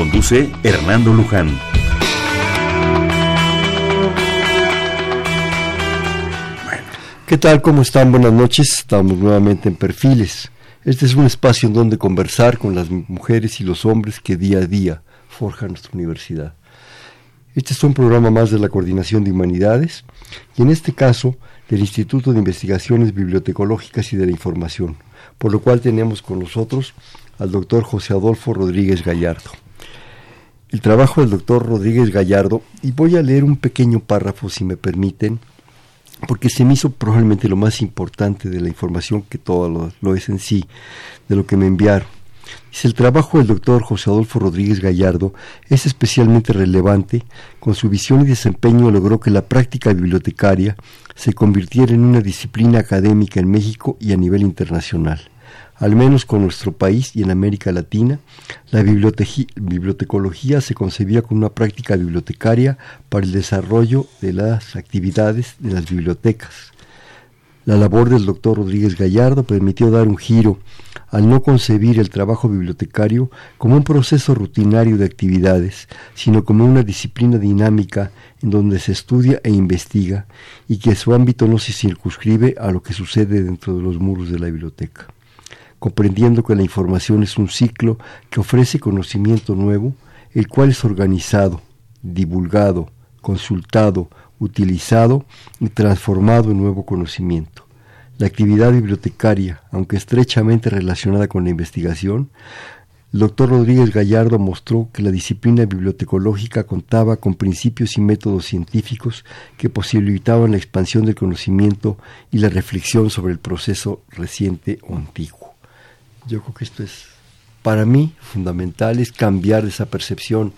Conduce Hernando Luján. ¿Qué tal? ¿Cómo están? Buenas noches. Estamos nuevamente en Perfiles. Este es un espacio en donde conversar con las mujeres y los hombres que día a día forjan nuestra universidad. Este es un programa más de la Coordinación de Humanidades y en este caso del Instituto de Investigaciones Bibliotecológicas y de la Información, por lo cual tenemos con nosotros al doctor José Adolfo Rodríguez Gallardo el trabajo del doctor Rodríguez Gallardo y voy a leer un pequeño párrafo, si me permiten, porque se me hizo probablemente lo más importante de la información que todo lo, es en sí, de lo que me enviaron. Dice, el trabajo del doctor José Adolfo Rodríguez Gallardo es especialmente relevante. Con su visión y desempeño logró que la práctica bibliotecaria se convirtiera en una disciplina académica en México y a nivel internacional al menos con nuestro país y en América Latina, la bibliotecología se concebía como una práctica bibliotecaria para el desarrollo de las actividades de las bibliotecas. La labor del doctor Rodríguez Gallardo permitió dar un giro al no concebir el trabajo bibliotecario como un proceso rutinario de actividades, sino como una disciplina dinámica en donde se estudia e investiga y que su ámbito no se circunscribe a lo que sucede dentro de los muros de la biblioteca comprendiendo que la información es un ciclo que ofrece conocimiento nuevo, el cual es organizado, divulgado, consultado, utilizado y transformado en nuevo conocimiento. La actividad bibliotecaria, aunque estrechamente relacionada con la investigación, el doctor Rodríguez Gallardo mostró que la disciplina bibliotecológica contaba con principios y métodos científicos que posibilitaban la expansión del conocimiento y la reflexión sobre el proceso reciente o antiguo. Yo creo que esto es, para mí, fundamental, es cambiar esa percepción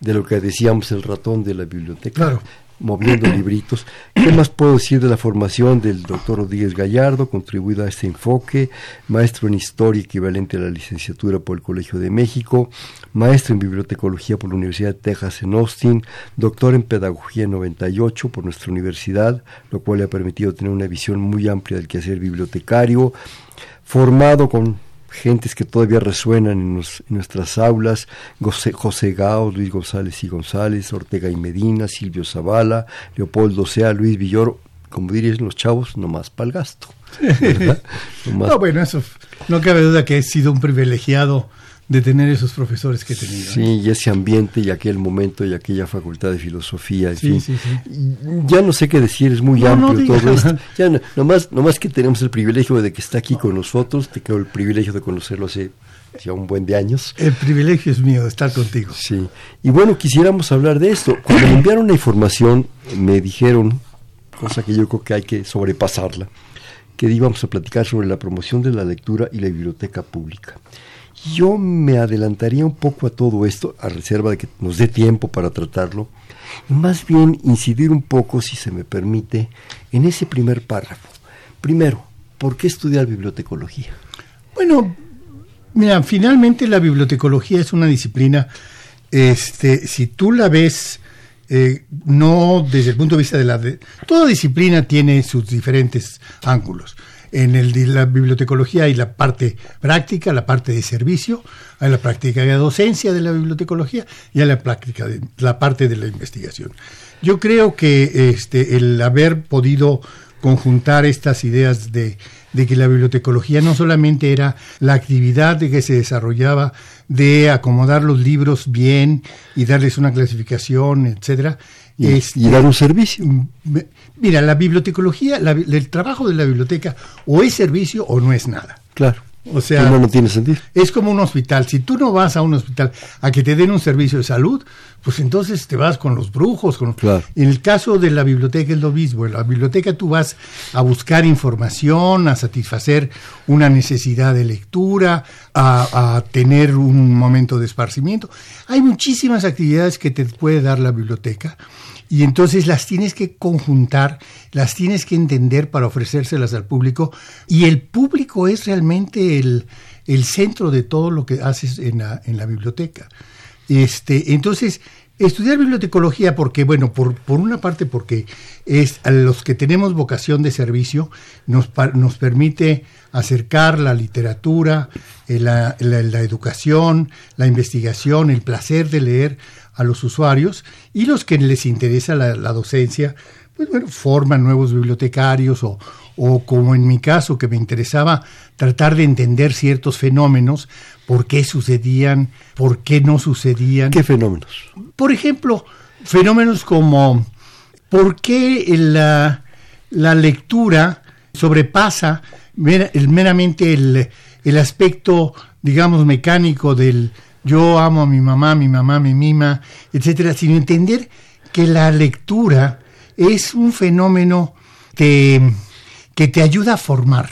de lo que decíamos el ratón de la biblioteca. moviendo libritos. ¿Qué más puedo decir de la formación del doctor Rodríguez Gallardo, contribuido a este enfoque? Maestro en Historia, equivalente a la licenciatura por el Colegio de México, maestro en Bibliotecología por la Universidad de Texas en Austin, doctor en Pedagogía en 98 por nuestra universidad, lo cual le ha permitido tener una visión muy amplia del quehacer bibliotecario, formado con gentes que todavía resuenan en, nuestras aulas, José, José Gao, Luis González y González, Ortega y Medina, Silvio Zavala, Leopoldo Sea, Luis Villoro, como dirían los chavos, nomás para el gasto. no, bueno, eso no cabe duda que he sido un privilegiado de tener esos profesores que he tenido. Sí, y ese ambiente y aquel momento y aquella facultad de filosofía, sí, Sí, Ya no sé qué decir, es muy amplio todo esto. Ya no, nomás, nomás que tenemos el privilegio de que está aquí con nosotros, te quedo el privilegio de conocerlo hace ya un buen de años. El privilegio es mío de estar contigo. Sí. Y bueno, quisiéramos hablar de esto. Cuando me enviaron la información, me dijeron, cosa que yo creo que hay que sobrepasarla, que íbamos a platicar sobre la promoción de la lectura y la biblioteca pública. Yo me adelantaría un poco a todo esto, a reserva de que nos dé tiempo para tratarlo, y más bien incidir un poco, si se me permite, en ese primer párrafo. Primero, ¿por qué estudiar bibliotecología? Bueno, mira, finalmente la bibliotecología es una disciplina, este, si tú la ves eh, no desde el punto de vista de la... toda disciplina tiene sus diferentes ángulos en el la bibliotecología hay la parte práctica, la parte de servicio, hay la práctica de docencia de la bibliotecología y hay la práctica de la parte de la investigación. Yo creo que este el haber podido conjuntar estas ideas de, de que la bibliotecología no solamente era la actividad de que se desarrollaba de acomodar los libros bien y darles una clasificación, etcétera, y, dar un servicio. Mira, la bibliotecología, el trabajo de la biblioteca o es servicio o no es nada. Claro. O sea, no, no tiene sentido. Es como un hospital. Si tú no vas a un hospital a que te den un servicio de salud, pues entonces te vas con los brujos. Con... Claro. En el caso de la biblioteca es lo mismo. En la biblioteca tú vas a buscar información, a satisfacer una necesidad de lectura, a, a tener un momento de esparcimiento. Hay muchísimas actividades que te puede dar la biblioteca y entonces las tienes que conjuntar, las tienes que entender para ofrecérselas al público y el público es realmente el, el centro de todo lo que haces en la, en la biblioteca. Este, entonces, estudiar bibliotecología porque, bueno, por, por una parte porque es a los que tenemos vocación de servicio, nos, nos permite acercar la literatura, eh, la, la, la educación, la investigación, el placer de leer a los usuarios y los que les interesa la, la docencia, pues bueno, forman nuevos bibliotecarios o, o como en mi caso que me interesaba tratar de entender ciertos fenómenos, por qué sucedían, por qué no sucedían. ¿Qué fenómenos? Por ejemplo, fenómenos como por qué la, la lectura sobrepasa meramente el, el aspecto, digamos, mecánico del, yo amo a mi mamá, mi mamá me mima, etcétera, sino entender que la lectura es un fenómeno que, que te ayuda a formar,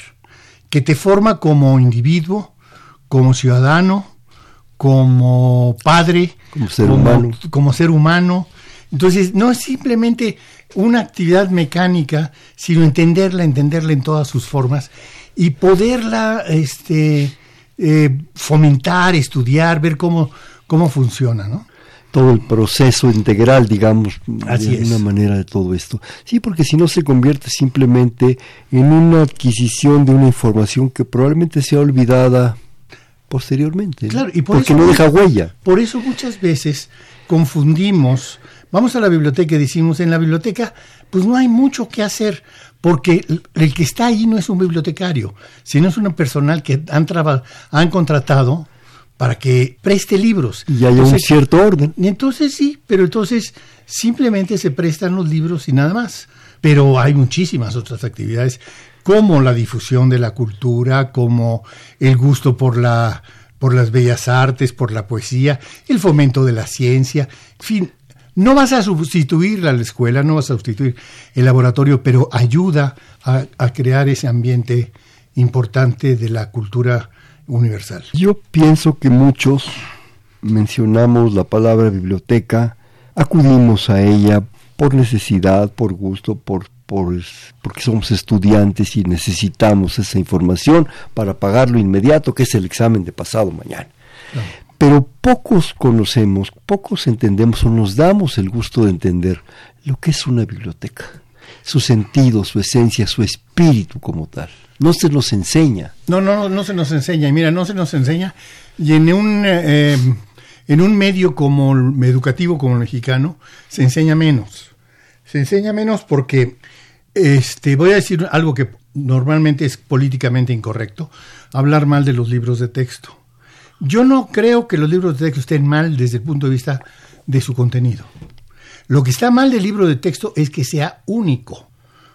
que te forma como individuo, como ciudadano, como padre, como ser como, humano. Como ser humano. Entonces, no es simplemente una actividad mecánica, sino entenderla, entenderla en todas sus formas y poderla, este, eh, fomentar, estudiar, ver cómo, cómo funciona, ¿no? Todo el proceso integral, digamos, Así de es. alguna manera de todo esto. Sí, porque si no se convierte simplemente en una adquisición de una información que probablemente sea olvidada posteriormente. Claro, y por porque eso, no deja huella. Por eso muchas veces confundimos, vamos a la biblioteca y decimos, en la biblioteca pues no hay mucho que hacer, porque el que está ahí no es un bibliotecario, sino es un personal que han, han contratado para que preste libros. Y haya un cierto orden. Y entonces sí, pero entonces simplemente se prestan los libros y nada más. Pero hay muchísimas otras actividades, como la difusión de la cultura, como el gusto por la por las bellas artes, por la poesía, el fomento de la ciencia, en fin, no vas a sustituir la escuela, no vas a sustituir el laboratorio, pero ayuda a, a, crear ese ambiente importante de la cultura universal. Yo pienso que muchos mencionamos la palabra biblioteca, acudimos a ella por necesidad, por gusto, por, por porque somos estudiantes y necesitamos esa información para pagarlo inmediato, que es el examen de pasado mañana. Claro pero pocos conocemos, pocos entendemos o nos damos el gusto de entender lo que es una biblioteca, su sentido, su esencia, su espíritu como tal. No se nos enseña. No, no, no, no se nos enseña. Y mira, no se nos enseña. Y en un, eh, en un medio como educativo como el mexicano, se enseña menos. Se enseña menos porque, este, voy a decir algo que normalmente es políticamente incorrecto, hablar mal de los libros de texto. Yo no creo que los libros de texto estén mal desde el punto de vista de su contenido. Lo que está mal del libro de texto es que sea único,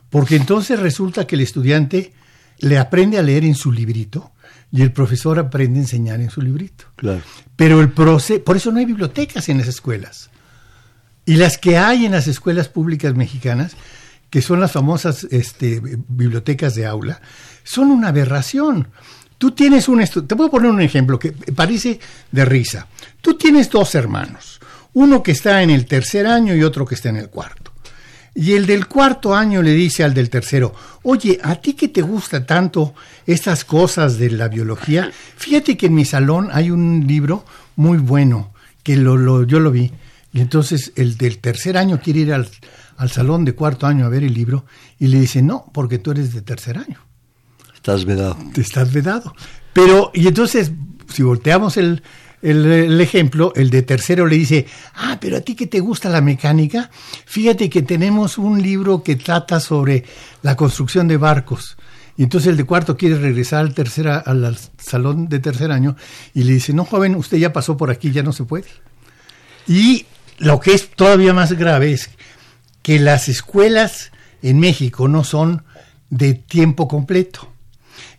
porque entonces resulta que el estudiante le aprende a leer en su librito y el profesor aprende a enseñar en su librito. Claro. Pero el proceso, por eso no hay bibliotecas en las escuelas. Y las que hay en las escuelas públicas mexicanas, que son las famosas este, bibliotecas de aula, son una aberración. Tú tienes un te puedo poner un ejemplo que parece de risa. Tú tienes dos hermanos, uno que está en el tercer año y otro que está en el cuarto. Y el del cuarto año le dice al del tercero, oye, ¿a ti que te gusta tanto estas cosas de la biología? Fíjate que en mi salón hay un libro muy bueno, que lo, lo, yo lo vi. Y entonces el del tercer año quiere ir al, al salón de cuarto año a ver el libro y le dice, no, porque tú eres de tercer año. Estás vedado. Estás vedado. Pero, y entonces, si volteamos el, el, ejemplo, el de tercero le dice, ah, pero a ti que te gusta la mecánica, fíjate que tenemos un libro que trata sobre la construcción de barcos. Y entonces el de cuarto quiere regresar al, tercer, al, al salón de tercer año y le dice, no, joven, usted ya pasó por aquí, ya no se puede. Y lo que es todavía más grave es que las escuelas en México no son de tiempo completo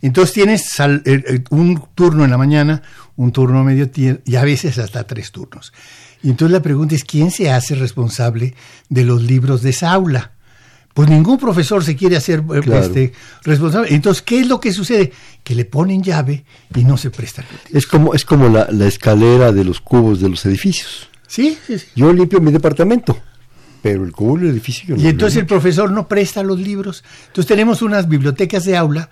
Entonces tienes eh, eh, un turno en la mañana, un turno a medio tiempo y a veces hasta tres turnos. Y entonces la pregunta es, ¿quién se hace responsable de los libros de esa aula? Pues ningún profesor se quiere hacer este, responsable. Entonces, ¿qué es lo que sucede? Que le ponen llave y no se presta. Es como, es como la, la escalera de los cubos de los edificios. Sí, sí, sí. Yo limpio mi departamento pero el cubo del edificio Y entonces el profesor no presta los libros. Entonces tenemos unas bibliotecas de aula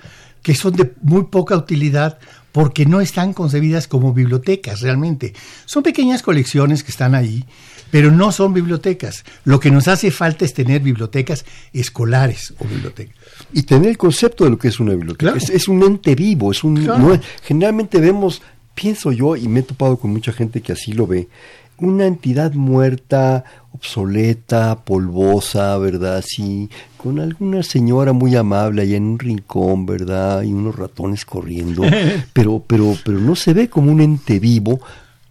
que son de muy poca utilidad porque no están concebidas como bibliotecas realmente. Son pequeñas colecciones que están ahí, pero no son bibliotecas. Lo que nos hace falta es tener bibliotecas escolares o bibliotecas. Y tener el concepto de lo que es una biblioteca. Es, un ente vivo, es un generalmente vemos, pienso yo, y me he topado con mucha gente que así lo ve, una entidad muerta, obsoleta, polvosa, ¿verdad? Sí, con alguna señora muy amable allá en un rincón, ¿verdad? Y unos ratones corriendo, pero, pero, pero no se ve como un ente vivo,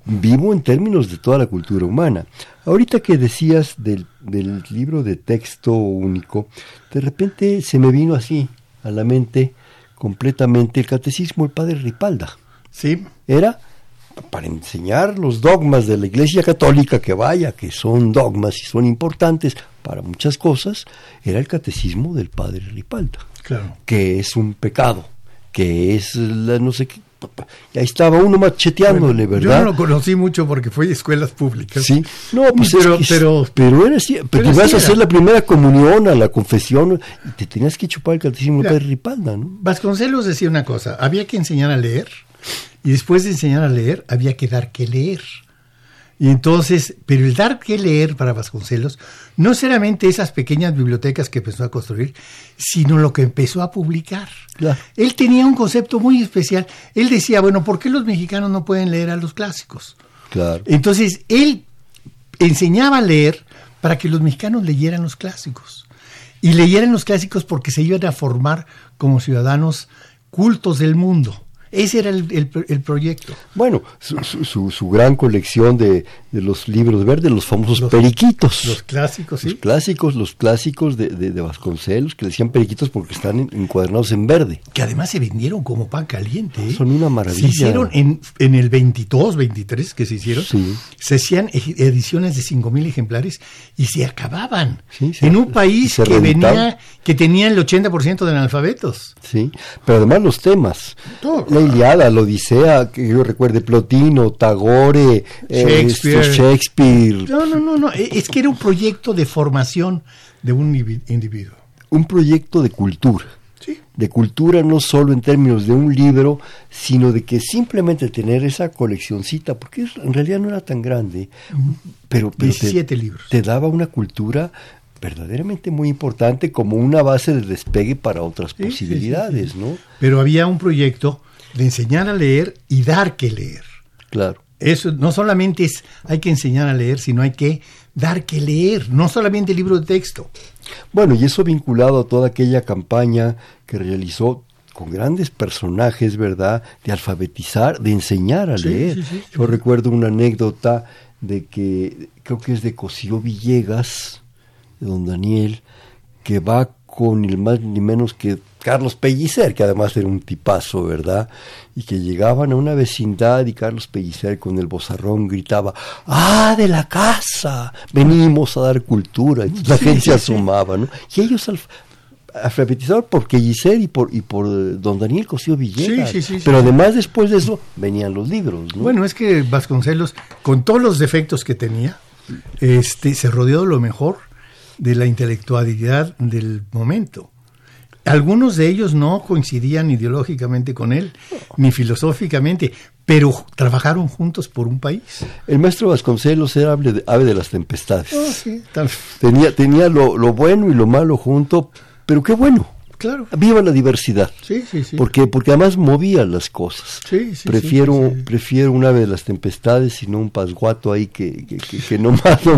vivo en términos de toda la cultura humana. Ahorita que decías del, del libro de texto único, de repente se me vino así a la mente completamente el catecismo del padre Ripalda. Sí. Era para enseñar los dogmas de la Iglesia Católica, que vaya, que son dogmas y son importantes para muchas cosas, era el catecismo del padre Ripalda, claro. que es un pecado, que es la no sé qué. Ahí estaba uno macheteándole, ¿verdad? Yo no lo conocí mucho porque fue de escuelas públicas. Sí, no, pues pero, pero, pero, era así, pero, vas a hacer la primera comunión, a la confesión, y te tenías que chupar el catecismo del padre Ripalda, ¿no? Vasconcelos decía una cosa, había que enseñar a leer y después de enseñar a leer, había que dar que leer. Y entonces, pero el dar que leer para Vasconcelos, no solamente esas pequeñas bibliotecas que empezó a construir, sino lo que empezó a publicar. Él tenía un concepto muy especial. Él decía, bueno, ¿por qué los mexicanos no pueden leer a los clásicos? Claro. Entonces, él enseñaba a leer para que los mexicanos leyeran los clásicos. Y leyeran los clásicos porque se iban a formar como ciudadanos cultos del mundo. Ese era el, el, proyecto. Bueno, su, su, gran colección de, de, los libros verdes, los famosos periquitos. Los clásicos, sí. Los clásicos, los clásicos de, de, Vasconcelos, que decían periquitos porque están encuadernados en verde. Que además se vendieron como pan caliente. ¿eh? Son una maravilla. Se hicieron en, en el 22, 23 que se hicieron, se hacían ediciones de 5.000 ejemplares y se acababan. en un país que venía, que tenía el 80% de analfabetos. Sí, pero además los temas. La Iliada, la Odisea, que yo recuerde, Plotino, Tagore, eh, Shakespeare. No, no, no, no, e, es que era un proyecto de formación de un individuo. Un proyecto de cultura. Sí. De cultura no solo en términos de un libro, sino de que simplemente tener esa coleccioncita, porque en realidad no era tan grande, pero, pero 17 libros. te daba una cultura verdaderamente muy importante como una base de despegue para otras posibilidades, ¿no? Pero había un proyecto de enseñar a leer y dar que leer. Claro. Eso no solamente es hay que enseñar a leer, sino hay que dar que leer, no solamente el libro de texto. Bueno, y eso vinculado a toda aquella campaña que realizó con grandes personajes, ¿verdad? De alfabetizar, de enseñar a leer. Yo recuerdo una anécdota de que creo que es de Cosío Villegas, de don Daniel, que va con ni más ni menos que Carlos Pellicer, que además era un tipazo, ¿verdad? Y que llegaban a una vecindad y Carlos Pellicer con el bozarrón gritaba, ¡Ah, de la casa! Venimos a dar cultura. La gente se asomaba, ¿no? Y ellos alfabetizados por Pellicer y por, y por eh, don Daniel Cosío Villegas. Pero además después de eso venían los libros, ¿no? Bueno, es que Vasconcelos, con todos los defectos que tenía, este, se rodeó de lo mejor de la intelectualidad del momento. Algunos de ellos no coincidían ideológicamente con él, ni filosóficamente, pero trabajaron juntos por un país. El maestro Vasconcelos era ave de, ave de las tempestades. Oh, tenía tenía lo, lo bueno y lo malo junto, pero qué bueno. Claro. Viva la diversidad. Sí, sí, sí. Porque, porque además movía las cosas. Sí, sí, prefiero, prefiero un ave de las tempestades y no un pasguato ahí que, que, que, no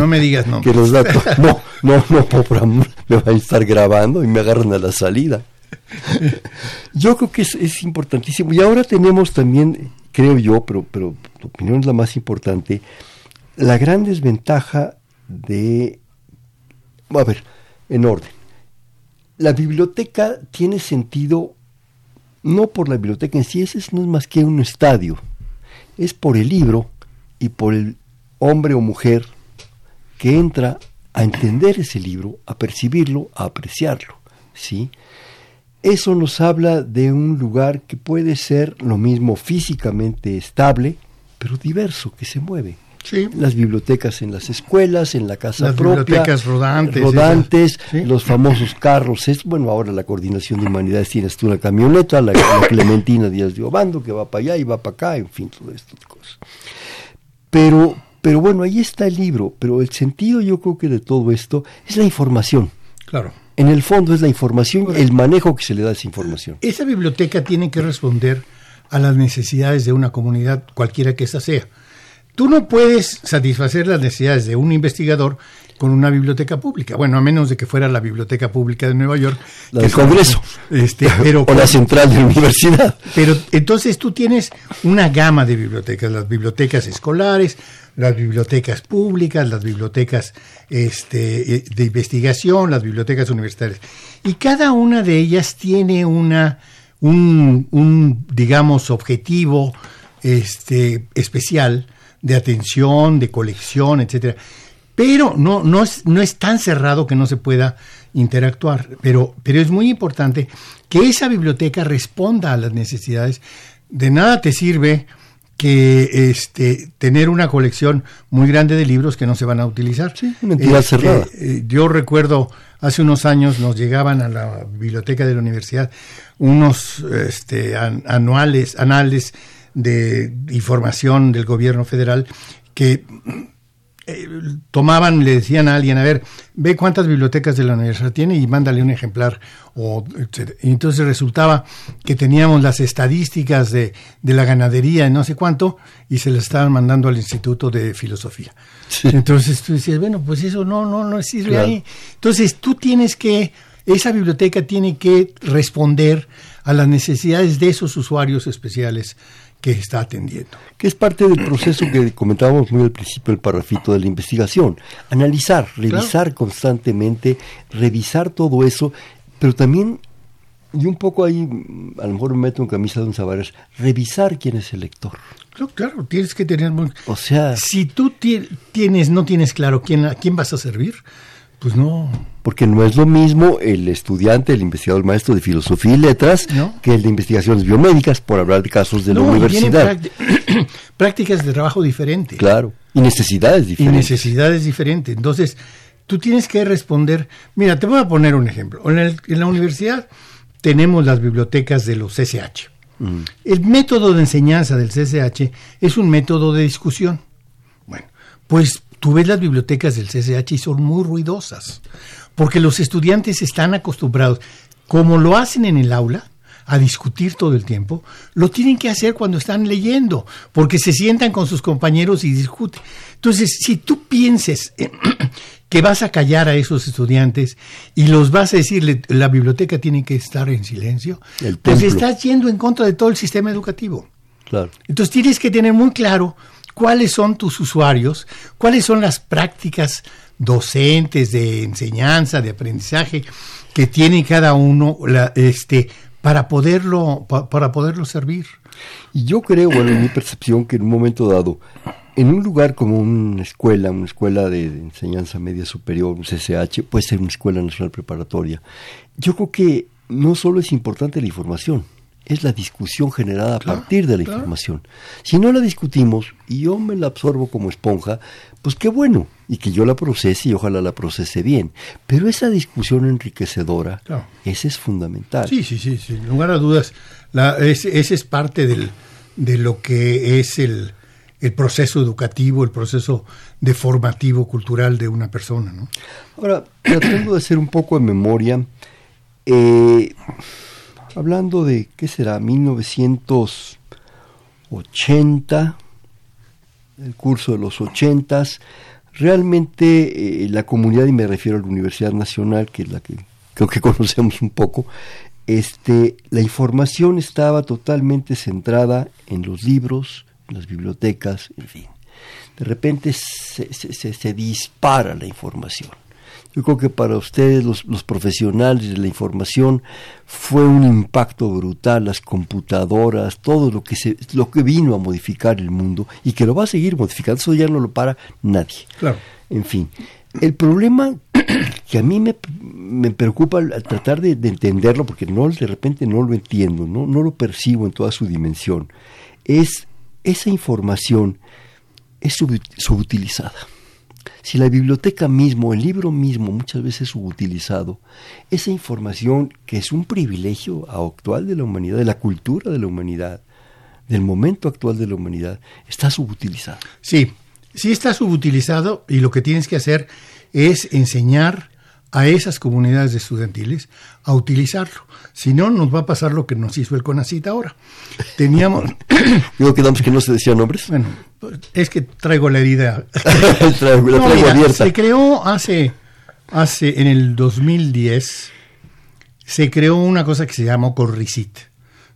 me digas no. Que los datos. No, no, no, por amor, me van a estar grabando y me agarran a la salida. Yo creo que es, es importantísimo. Y ahora tenemos también, creo yo, pero, pero tu opinión es la más importante, la gran desventaja de. A ver, en orden la biblioteca tiene sentido no por la biblioteca en sí, ese no es más que un estadio, es por el libro y por el hombre o mujer que entra a entender ese libro, a percibirlo, a apreciarlo, ¿sí? Eso nos habla de un lugar que puede ser lo mismo físicamente estable, pero diverso, que se mueve. Sí. Las bibliotecas en las escuelas, en la casa las propia. bibliotecas rodantes. Rodantes, los famosos carros. Es, bueno, ahora la coordinación de humanidades tienes tú una camioneta, la, Clementina Díaz de Obando, que va para allá y va para acá, en fin, todo esto de cosas. Pero, pero bueno, ahí está el libro, pero el sentido yo creo que de todo esto es la información. Claro. En el fondo es la información, el manejo que se le da a esa información. Esa biblioteca tiene que responder a las necesidades de una comunidad, cualquiera que esa sea. Tú no puedes satisfacer las necesidades de un investigador con una biblioteca pública. Bueno, a menos de que fuera la Biblioteca Pública de Nueva York. La del Congreso. Este, pero, o la central de la universidad. Pero entonces tú tienes una gama de bibliotecas, las bibliotecas escolares, las bibliotecas públicas, las bibliotecas este, eh, de investigación, las bibliotecas universitarias. Y cada una de ellas tiene una, un, un digamos, objetivo este, especial de atención, de colección, etcétera. Pero no, no, es, no es tan cerrado que no se pueda interactuar. Pero, pero es muy importante que esa biblioteca responda a las necesidades. De nada te sirve que este tener una colección muy grande de libros que no se van a utilizar. Sí, una entidad este, cerrada. Eh, yo recuerdo hace unos años nos llegaban a la biblioteca de la universidad unos este, anuales, anales de información del gobierno federal que eh, tomaban, le decían a alguien, a ver, ve cuántas bibliotecas de la universidad tiene y mándale un ejemplar. O, y entonces resultaba que teníamos las estadísticas de, de, la ganadería y no sé cuánto, y se las estaban mandando al Instituto de Filosofía. Entonces tú decías, bueno, pues eso no, no, no sirve ahí. Entonces tú tienes que, esa biblioteca tiene que responder a las necesidades de esos usuarios especiales que está atendiendo. Que es parte del proceso que comentábamos muy al principio del parrafito de la investigación. Analizar, revisar constantemente, revisar todo eso, pero también, y un poco ahí, a lo mejor me meto en camisa de un varas, revisar quién es el lector. Claro, claro, tienes que tener muy... O sea... Si tú tienes, no tienes claro quién, a quién vas a servir, pues no. Porque no es lo mismo el estudiante, el investigador maestro de filosofía y letras que el de investigaciones biomédicas, por hablar de casos de la universidad. prácticas de trabajo diferentes. Claro, y necesidades diferentes. Y necesidades diferentes. Entonces, tú tienes que responder. Mira, te voy a poner un ejemplo. En, la universidad tenemos las bibliotecas de los CSH. Mm. El método de enseñanza del CSH es un método de discusión. Bueno, pues tú ves las bibliotecas del CCH y son muy ruidosas, porque los estudiantes están acostumbrados, como lo hacen en el aula, a discutir todo el tiempo, lo tienen que hacer cuando están leyendo, porque se sientan con sus compañeros y discuten. Entonces, si tú pienses que vas a callar a esos estudiantes y los vas a decirle, la biblioteca tiene que estar en silencio, pues estás yendo en contra de todo el sistema educativo. Claro. Entonces tienes que tener muy claro cuáles son tus usuarios, cuáles son las prácticas docentes de enseñanza, de aprendizaje que tiene cada uno este, para, poderlo, para poderlo servir. Y yo creo, bueno, en mi percepción, que en un momento dado, en un lugar como una escuela, una escuela de, enseñanza media superior, un CCH, puede ser una escuela nacional preparatoria, yo creo que no solo es importante la información, es la discusión generada a partir de la información. Si no la discutimos y yo me la absorbo como esponja, pues qué bueno, y que yo la procese y ojalá la procese bien. Pero esa discusión enriquecedora, esa es fundamental. Sí, sí, sí, sin lugar a dudas. La, ese, es parte del, de lo que es el, el proceso educativo, el proceso de formativo cultural de una persona. ¿no? Ahora, tratando de hacer un poco de memoria, eh, hablando de, ¿qué será? 1980, el curso de los 80, realmente eh, la comunidad, y me refiero a la Universidad Nacional, que es la que creo que conocemos un poco, este, la información estaba totalmente centrada en los libros, en las bibliotecas, en fin. De repente se, se dispara la información Yo creo que para ustedes, los, los, profesionales de la información, fue un impacto brutal, las computadoras, todo lo que, se, lo que vino a modificar el mundo y que lo va a seguir modificando, eso ya no lo para nadie. Claro. En fin, el problema que a mí me, me preocupa al tratar de, entenderlo, porque no de repente no lo entiendo, no, no lo percibo en toda su dimensión, es esa información es subutilizada. Si la biblioteca mismo, el libro mismo, muchas veces es subutilizado, esa información que es un privilegio actual de la humanidad, de la cultura de la humanidad, del momento actual de la humanidad, está subutilizada. Sí, sí está subutilizado y lo que tienes que hacer es enseñar a esas comunidades estudiantiles a utilizarlo. Si no, nos va a pasar lo que nos hizo el CONACIT ahora. Teníamos... Digo, quedamos que no se decían nombres. Bueno, es que traigo la herida. Se creó hace, hace, en el 2010, se creó una cosa que se llama Corricit,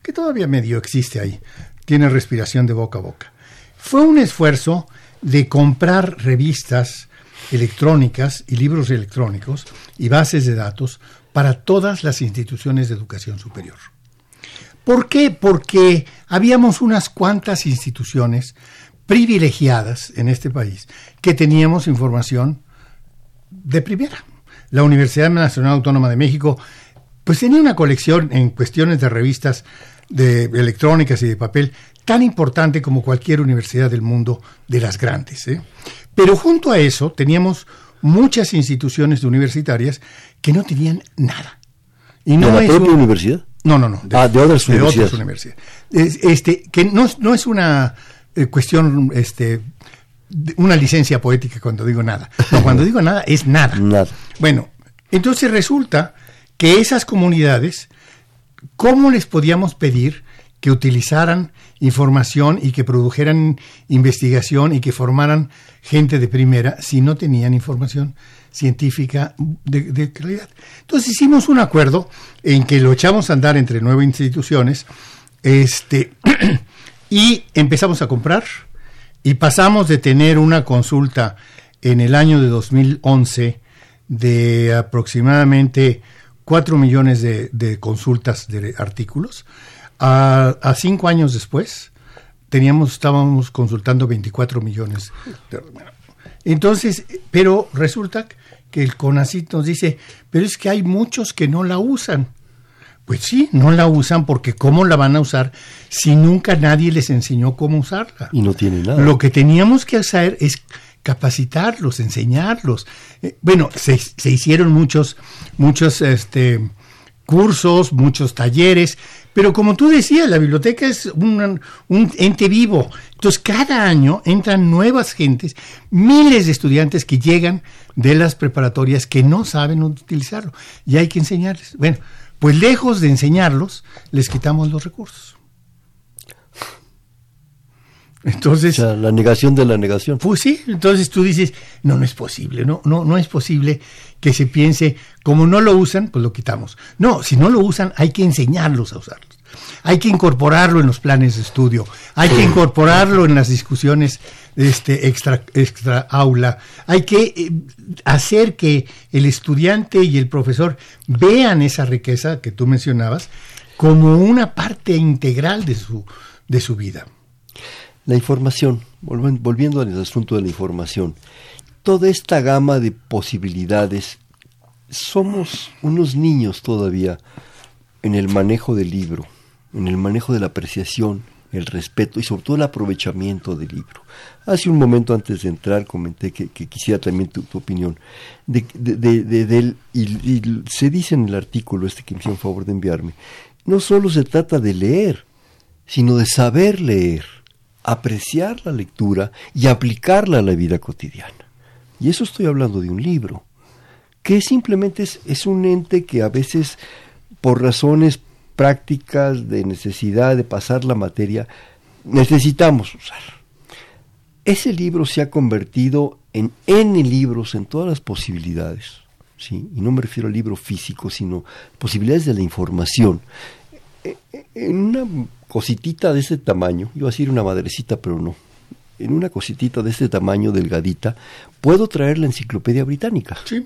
que todavía medio existe ahí. Tiene respiración de boca a boca. Fue un esfuerzo de comprar revistas electrónicas y libros electrónicos y bases de datos para todas las instituciones de educación superior. ¿Por qué? Porque habíamos unas cuantas instituciones privilegiadas en este país que teníamos información de primera. La Universidad Nacional Autónoma de México pues tenía una colección en cuestiones de revistas de electrónicas y de papel tan importante como cualquier universidad del mundo de las grandes. ¿eh? Pero junto a eso teníamos muchas instituciones universitarias que no tenían nada. Y no ¿De la propia universidad? No, no, no. De, ah, de otras universidades. universidades. Este, que no, no es una eh, cuestión, este, una licencia poética cuando digo nada. No, cuando digo nada es nada. Nada. Bueno, entonces resulta que esas comunidades, ¿cómo les podíamos pedir que utilizaran información y que produjeran investigación y que formaran gente de primera si no tenían información científica de, calidad. Entonces hicimos un acuerdo en que lo echamos a andar entre nueve instituciones este, y empezamos a comprar y pasamos de tener una consulta en el año de 2011 de aproximadamente 4 millones de, consultas de artículos a, cinco años después teníamos, estábamos consultando 24 millones. Entonces, pero resulta que el CONACIT nos dice, pero es que hay muchos que no la usan. Pues sí, no la usan porque ¿cómo la van a usar si nunca nadie les enseñó cómo usarla? Y no tiene nada. Lo que teníamos que hacer es capacitarlos, enseñarlos. Eh, bueno, se, se, hicieron muchos, muchos este, cursos, muchos talleres, pero como tú decías, la biblioteca es un, ente vivo. Entonces, cada año entran nuevas gentes, miles de estudiantes que llegan de las preparatorias que no saben utilizarlo. Y hay que enseñarles. Bueno, pues lejos de enseñarlos, les quitamos los recursos. Entonces, la negación de la negación. Pues sí, entonces tú dices, no, no es posible, no, no, no es posible que se piense, como no lo usan, pues lo quitamos. No, si no lo usan, hay que enseñarlos a usarlos. Hay que incorporarlo en los planes de estudio, hay que incorporarlo en las discusiones este, extra, extra aula, hay que eh, hacer que el estudiante y el profesor vean esa riqueza que tú mencionabas como una parte integral de su, de su vida. La información, volviendo al asunto de la información, toda esta gama de posibilidades, somos unos niños todavía en el manejo del libro, en el manejo de la apreciación, el respeto y sobre todo el aprovechamiento del libro. Hace un momento antes de entrar comenté que, quisiera también tu, opinión. De, de, y, se dice en el artículo este que me hicieron favor de enviarme, no solo se trata de leer, sino de saber leer apreciar la lectura y aplicarla a la vida cotidiana. Y eso estoy hablando de un libro, que simplemente es, un ente que a veces, por razones prácticas de necesidad de pasar la materia, necesitamos usar. Ese libro se ha convertido en N libros, en todas las posibilidades, ¿sí? y no me refiero al libro físico, sino posibilidades de la información. E, e, en una cositita de ese tamaño, iba a decir una madrecita, pero no, en una cositita de este tamaño, delgadita, puedo traer la enciclopedia británica. Sí.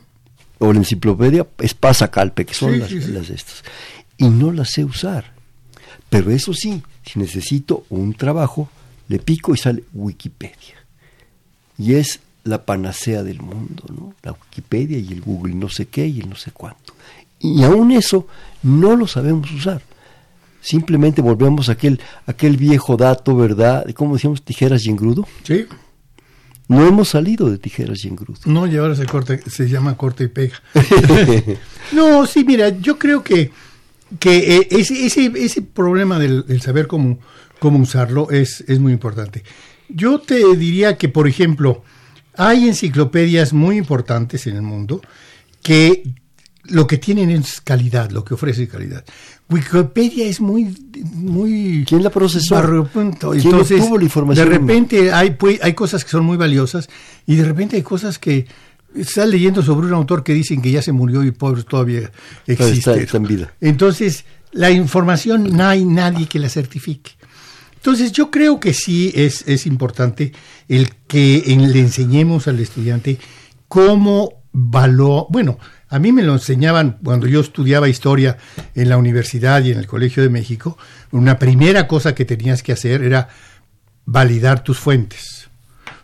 o la enciclopedia es Pasacalpe, que son las, las estas. Y no las sé usar. Pero eso sí, si necesito un trabajo, le pico y sale Wikipedia. Y es la panacea del mundo, ¿no? La Wikipedia y el Google no sé qué y el no sé cuánto. Y aún eso no lo sabemos usar. Simplemente volvemos a aquel, aquel viejo dato, ¿verdad? ¿Cómo decíamos? Tijeras y engrudo. Sí. No hemos salido de tijeras y engrudo. No, y ahora se, corta, se llama corte y pega. no, sí, mira, yo creo que, que eh, ese, ese, ese problema del, del, saber cómo, cómo usarlo es, es muy importante. Yo te diría que, por ejemplo, hay enciclopedias muy importantes en el mundo que lo que tienen es calidad, lo que ofrece calidad. Wikipedia es muy, muy. ¿Quién la procesó? Entonces, la información? De repente hay, pues, hay cosas que son muy valiosas y de repente hay cosas que estás leyendo sobre un autor que dicen que ya se murió y pobre todavía existe. Está, en vida. Entonces, la información no hay nadie que la certifique. Entonces, yo creo que sí es, es importante el que le enseñemos al estudiante cómo valor, bueno, a mí me lo enseñaban cuando yo estudiaba historia en la universidad y en el Colegio de México. Una primera cosa que tenías que hacer era validar tus fuentes.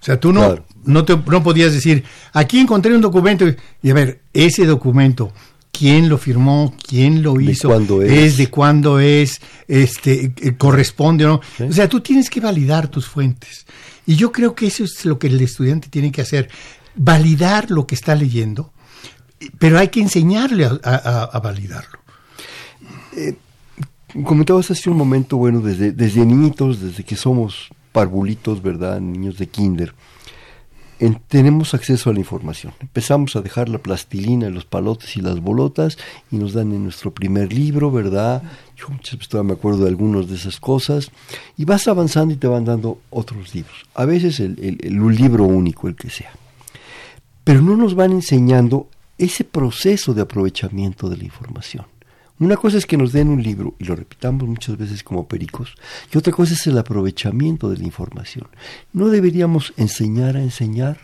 O sea, tú no, no, te, no podías decir, aquí encontré un documento y a ver, ese documento, quién lo firmó, quién lo hizo, es? de cuándo es, este, eh, corresponde o no. O sea, tú tienes que validar tus fuentes. Y yo creo que eso es lo que el estudiante tiene que hacer, validar lo que está leyendo pero hay que enseñarle a, validarlo. Eh, comentabas hace un momento, bueno, desde, desde niñitos, desde que somos parvulitos, ¿verdad? Niños de kinder, tenemos acceso a la información. Empezamos a dejar la plastilina, los palotes y las bolotas y nos dan en nuestro primer libro, ¿verdad? Yo muchas veces me acuerdo de algunas de esas cosas. Y vas avanzando y te van dando otros libros. A veces el, el, libro único, el que sea. Pero no nos van enseñando ese proceso de aprovechamiento de la información. Una cosa es que nos den un libro y lo repitamos muchas veces como pericos, y otra cosa es el aprovechamiento de la información. ¿No deberíamos enseñar a enseñar?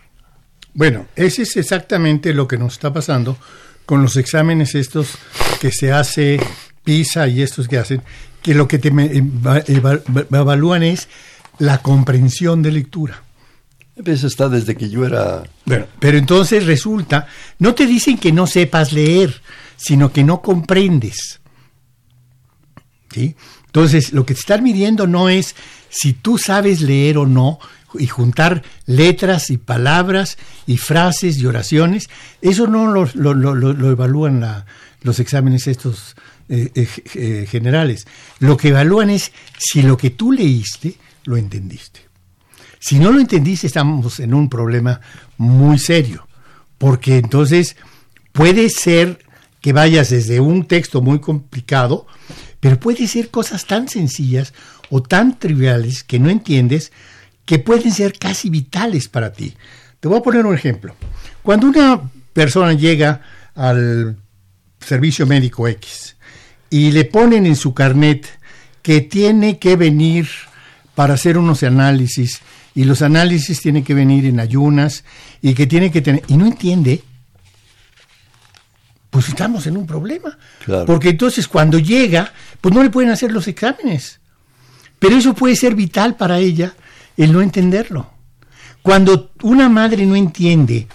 Bueno, ese es exactamente lo que nos está pasando con los exámenes estos que se hace PISA y estos que hacen, que lo que te evalúan es la comprensión de lectura. Eso está desde que yo era... Bueno, pero entonces resulta, no te dicen que no sepas leer, sino que no comprendes. ¿Sí? Entonces, lo que te están midiendo no es si tú sabes leer o no, y juntar letras y palabras y frases y oraciones, eso no lo, lo, evalúan los exámenes estos eh, eh, eh, generales. Lo que evalúan es si lo que tú leíste lo entendiste. Si no lo entendiste, estamos en un problema muy serio, porque entonces puede ser que vayas desde un texto muy complicado, pero puede ser cosas tan sencillas o tan triviales que no entiendes que pueden ser casi vitales para ti. Te voy a poner un ejemplo. Cuando una persona llega al servicio médico X y le ponen en su carnet que tiene que venir para hacer unos análisis y los análisis tienen que venir en ayunas y que tiene que tener y no entiende pues estamos en un problema. Porque entonces cuando llega pues no le pueden hacer los exámenes. Pero eso puede ser vital para ella el no entenderlo. Cuando una madre no entiende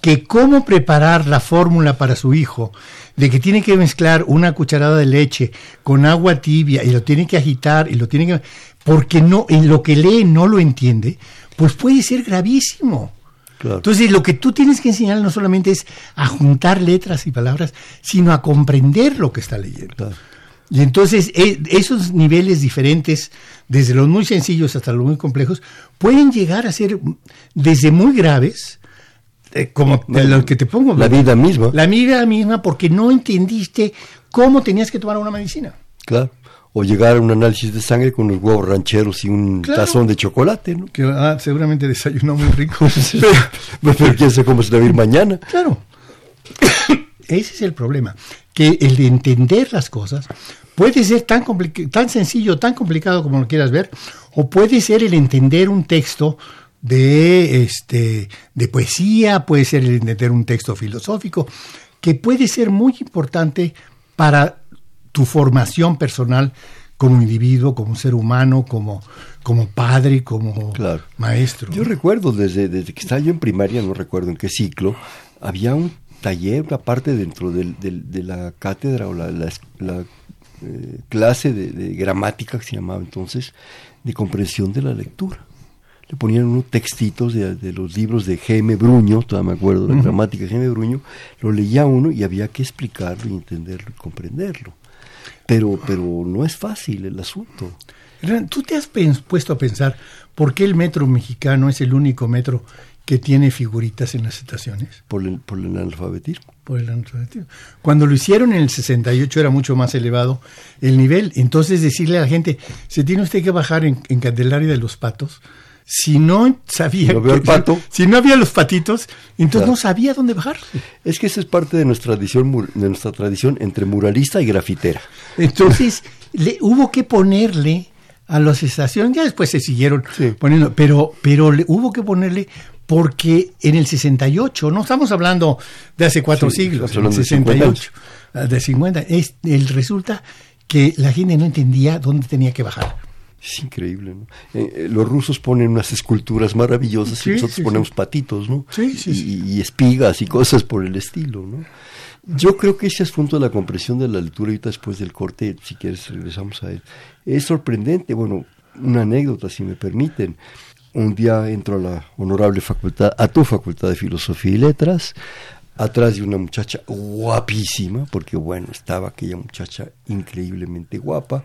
que cómo preparar la fórmula para su hijo, de que tiene que mezclar una cucharada de leche con agua tibia y lo tiene que agitar y lo tiene que porque no, en lo que lee no lo entiende, pues puede ser gravísimo. Entonces, lo que tú tienes que enseñar no solamente es a juntar letras y palabras, sino a comprender lo que está leyendo. Y entonces, e, esos niveles diferentes, desde los muy sencillos hasta los muy complejos, pueden llegar a ser desde muy graves, eh, como lo que te pongo. La vida misma. La vida misma, porque no entendiste cómo tenías que tomar una medicina. Claro o llegar a un análisis de sangre con los huevos rancheros y un tazón de chocolate, ¿no? Que ah, seguramente desayunó muy rico. pero, quién sabe cómo se va a ir mañana. Claro. Ese es el problema, que el de entender las cosas puede ser tan, tan sencillo, tan complicado como lo quieras ver, o puede ser el entender un texto de, este, de poesía, puede ser el entender un texto filosófico, que puede ser muy importante para tu formación personal como individuo, como ser humano, como, como padre, como maestro. Yo recuerdo desde, desde que estaba yo en primaria, no recuerdo en qué ciclo, había un taller, una parte dentro del, de la cátedra o la, la, eh, clase de, gramática que se llamaba entonces, de comprensión de la lectura. Le ponían unos textitos de, los libros de G.M. Bruño, todavía me acuerdo de la gramática de G.M. Bruño, lo leía uno y había que explicarlo y entenderlo y comprenderlo. Pero, pero no es fácil el asunto. ¿Tú te has puesto a pensar por qué el metro mexicano es el único metro que tiene figuritas en las estaciones. Por el, por el analfabetismo. Por el analfabetismo. Cuando lo hicieron en el 68 era mucho más elevado el nivel. Entonces decirle a la gente, se tiene usted que bajar en, Candelaria de los Patos. Si no sabía el pato. si no había los patitos, entonces no sabía dónde bajar. Es que esa es parte de nuestra tradición, de nuestra tradición entre muralista y grafitera. Entonces le, hubo que ponerle a las estaciones, ya después se siguieron poniendo, pero, pero le, hubo que ponerle porque en el 68, no estamos hablando de hace cuatro siglos, en el 68, de 50, es, el, resulta que la gente no entendía dónde tenía que bajar. Es increíble, ¿no? Eh, eh, los rusos ponen unas esculturas maravillosas y nosotros ponemos patitos, ¿no? Y, y, espigas y cosas por el estilo, ¿no? Yo creo que ese asunto de la comprensión de la lectura, ahorita después del corte, si quieres regresamos a él, es sorprendente. Bueno, una anécdota, si me permiten un día entro a la honorable facultad, a tu facultad de filosofía y letras, atrás de una muchacha guapísima, porque bueno, estaba aquella muchacha increíblemente guapa.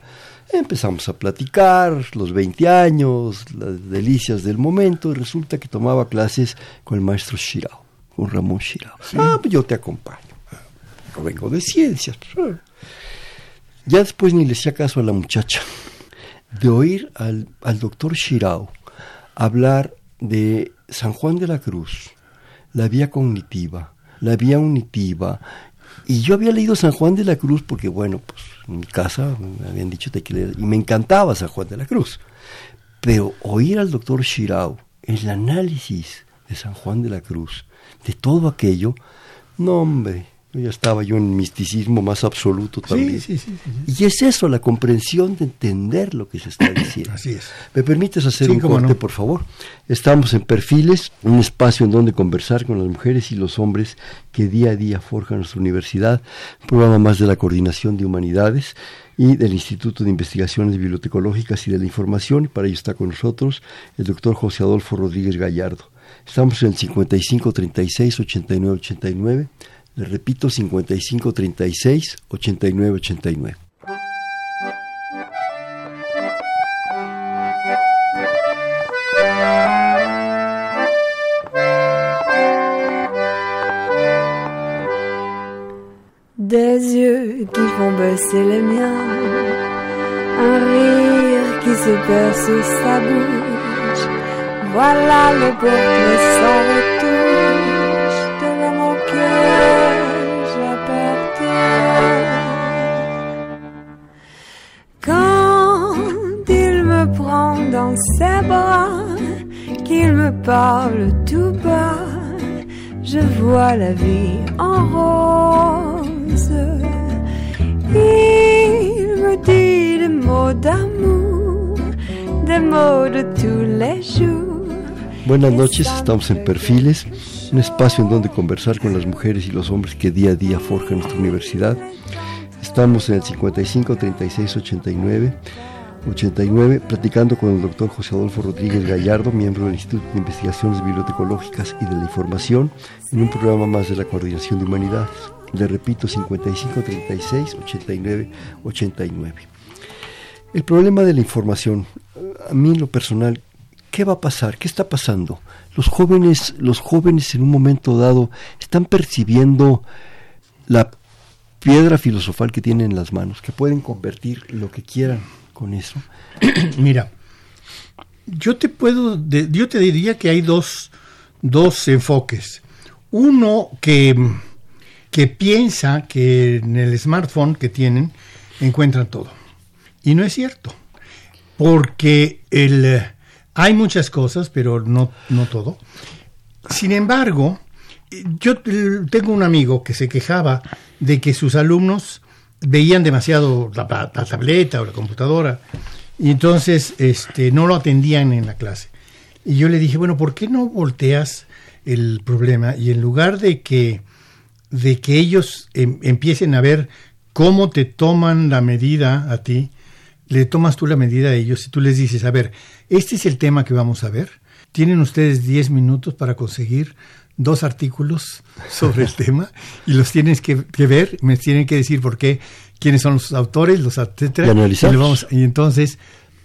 Empezamos a platicar, los 20 años, las delicias del momento, y resulta que tomaba clases con el maestro Shirao, con Ramón Shirao. Ah, pues yo te acompaño. Yo vengo de ciencias. Ah. Ya después ni le hacía caso a la muchacha. De oír al, al doctor Shirao hablar de San Juan de la Cruz, la vía cognitiva, la vía unitiva. Y yo había leído San Juan de la Cruz porque, bueno, pues en mi casa me habían dicho que leer, y me encantaba San Juan de la Cruz. Pero oír al doctor Shirao el análisis de San Juan de la Cruz, de todo aquello, no, hombre, ya estaba yo en misticismo más absoluto también. y es eso, la comprensión de entender lo que se está diciendo. Así es. ¿Me permites hacer un corte, por favor? Estamos en Perfiles, un espacio en donde conversar con las mujeres y los hombres que día a día forjan nuestra universidad, un programa más de la Coordinación de Humanidades y del Instituto de Investigaciones Bibliotecológicas y de la Información. Para ello está con nosotros el doctor José Adolfo Rodríguez Gallardo. Estamos en el 55 36 89 89 le repito, 55 36 89 89. Des yeux qui font baisser les miens, un rire qui se perd sur sa bouche. Voilà le portrait sans retouche dans ses bras, qu'il me parle tout bas, je vois la vie en rose. Il me dit des mots d'amour, des mots de tous les jours. Buenas noches, estamos en Perfiles, un espacio en donde conversar con las mujeres y los hombres que día a día forjan nuestra universidad. Estamos en el 55 36 89 89, platicando con el doctor José Adolfo Rodríguez Gallardo, miembro del Instituto de Investigaciones Bibliotecológicas y de la Información, en un programa más de la Coordinación de Humanidades. Le repito, 55 36 89 89. El problema de la información, a mí en lo personal, ¿qué va a pasar? ¿Qué está pasando? Los jóvenes, los jóvenes en un momento dado están percibiendo la piedra filosofal que tienen en las manos, que pueden convertir lo que quieran con eso? Mira, yo te puedo, yo te diría que hay dos, dos enfoques. Uno que, que piensa que en el smartphone que tienen encuentran todo. Y no es cierto. Porque el, hay muchas cosas, pero no, no todo. Sin embargo, yo tengo un amigo que se quejaba de que sus alumnos veían demasiado la, tableta o la computadora y entonces este, no lo atendían en la clase. Y yo le dije, bueno, ¿por qué no volteas el problema y en lugar de que, de que ellos em, empiecen a ver cómo te toman la medida a ti, le tomas tú la medida a ellos y tú les dices, a ver, este es el tema que vamos a ver. Tienen ustedes 10 minutos para conseguir dos artículos sobre el tema y los tienes que, ver, me tienen que decir por qué, quiénes son los autores, los etcétera. Y, y entonces,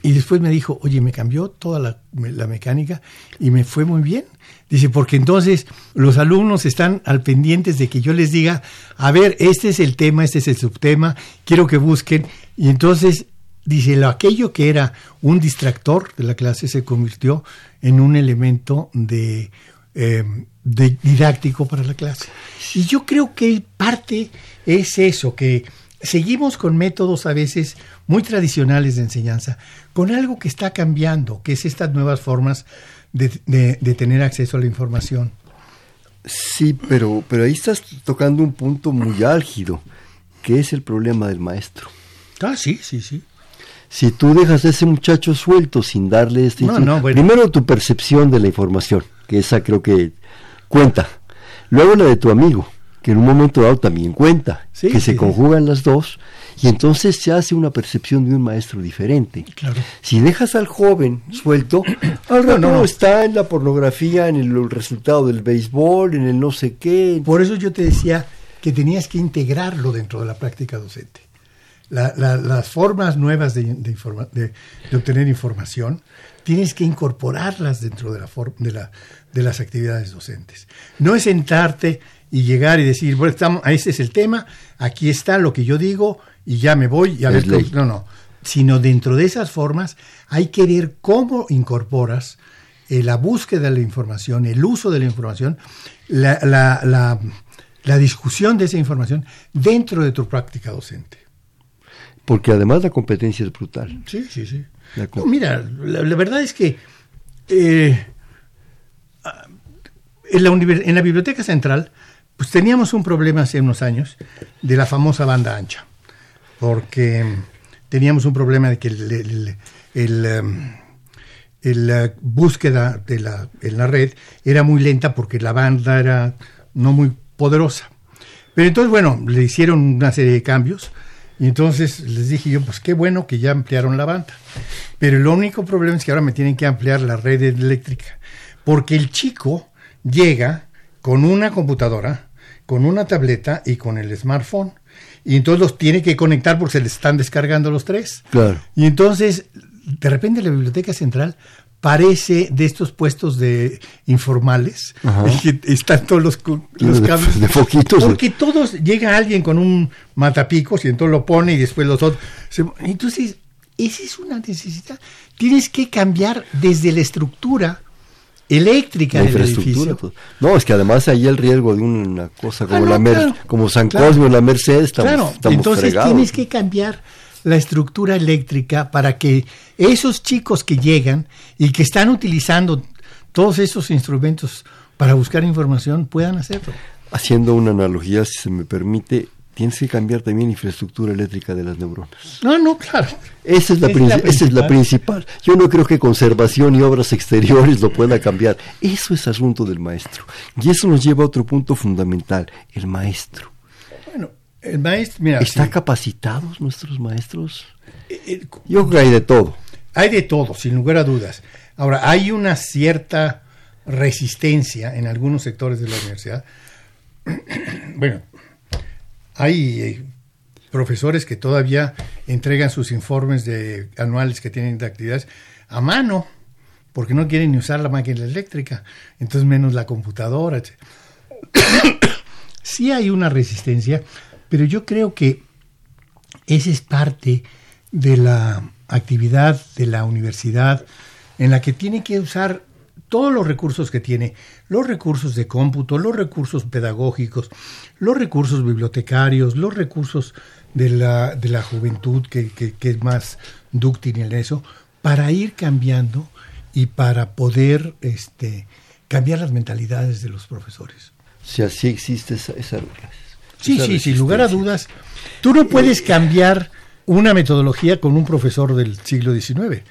y después me dijo, oye, me cambió toda la, la, mecánica y me fue muy bien. Dice, porque entonces los alumnos están al pendientes de que yo les diga, a ver, este es el tema, este es el subtema, quiero que busquen. Y entonces, dice, lo, aquello que era un distractor de la clase se convirtió en un elemento de eh, didáctico para la clase. Y yo creo que parte es eso, que seguimos con métodos a veces muy tradicionales de enseñanza, con algo que está cambiando, que es estas nuevas formas de, tener acceso a la información. Sí, pero, pero ahí estás tocando un punto muy álgido, que es el problema del maestro. Ah, sí, sí, sí. Si tú dejas a ese muchacho suelto sin darle este... Primero tu percepción de la información que esa creo que cuenta. Luego la de tu amigo, que en un momento dado también cuenta, que se conjugan las dos y entonces se hace una percepción de un maestro diferente. Si dejas al joven suelto, al no, está en la pornografía, en el, resultado del béisbol, en el no sé qué. Por eso yo te decía que tenías que integrarlo dentro de la práctica docente. las formas nuevas de, de, obtener información tienes que incorporarlas dentro de la, de la, de las actividades docentes. No es sentarte y llegar y decir, bueno, estamos, ese es el tema, aquí está lo que yo digo y ya me voy y a ver No, no. Sino dentro de esas formas hay que ver cómo incorporas eh, la búsqueda de la información, el uso de la información, la, la, la, discusión de esa información dentro de tu práctica docente. Porque además la competencia es brutal. Sí, sí, sí. Mira, la, verdad es que eh, en la, en la Biblioteca Central, pues teníamos un problema hace unos años de la famosa banda ancha, porque teníamos un problema de que el, la búsqueda de en la red era muy lenta porque la banda era no muy poderosa. Pero entonces, bueno, le hicieron una serie de cambios y entonces les dije yo, pues qué bueno que ya ampliaron la banda. Pero el único problema es que ahora me tienen que ampliar la red eléctrica, porque el chico llega con una computadora, con una tableta y con el smartphone. Y entonces los tiene que conectar porque se les están descargando los tres. Claro. Y entonces, de repente la biblioteca central parece de estos puestos de informales que están todos los, los cables. de, foquitos porque todos llega alguien con un matapicos y entonces lo pone y después los otros. Entonces esa es una necesidad. Tienes que cambiar desde la estructura eléctrica del edificio. Pues. No, es que además hay el riesgo de una cosa como ah, la como San Cosme la Merced, estamos, claro. Entonces tienes que cambiar la estructura eléctrica para que esos chicos que llegan y que están utilizando todos esos instrumentos para buscar información puedan hacerlo. Haciendo una analogía, si se me permite, tienes que cambiar también infraestructura eléctrica de las neuronas. No, no, claro. Esa es la, esa es la principal. Yo no creo que conservación y obras exteriores lo pueda cambiar. Eso es asunto del maestro. Y eso nos lleva a otro punto fundamental, el maestro. El maestro, mira. ¿Están capacitados nuestros maestros? Yo creo que hay de todo. Hay de todo, sin lugar a dudas. Ahora, hay una cierta resistencia en algunos sectores de la universidad. bueno, hay eh, profesores que todavía entregan sus informes de anuales que tienen de actividades a mano, porque no quieren ni usar la máquina eléctrica, entonces menos la computadora. sí hay una resistencia, pero yo creo que esa es parte de la actividad de la universidad en la que tiene que usar todos los recursos que tiene, los recursos de cómputo, los recursos pedagógicos, los recursos bibliotecarios, los recursos de la, de la juventud que, es más dúctil en eso, para ir cambiando y para poder este, cambiar las mentalidades de los profesores. sea, sí existe esa, esa, Sí, sí, sin lugar a dudas. Tú no puedes cambiar una metodología con un profesor del siglo XIX.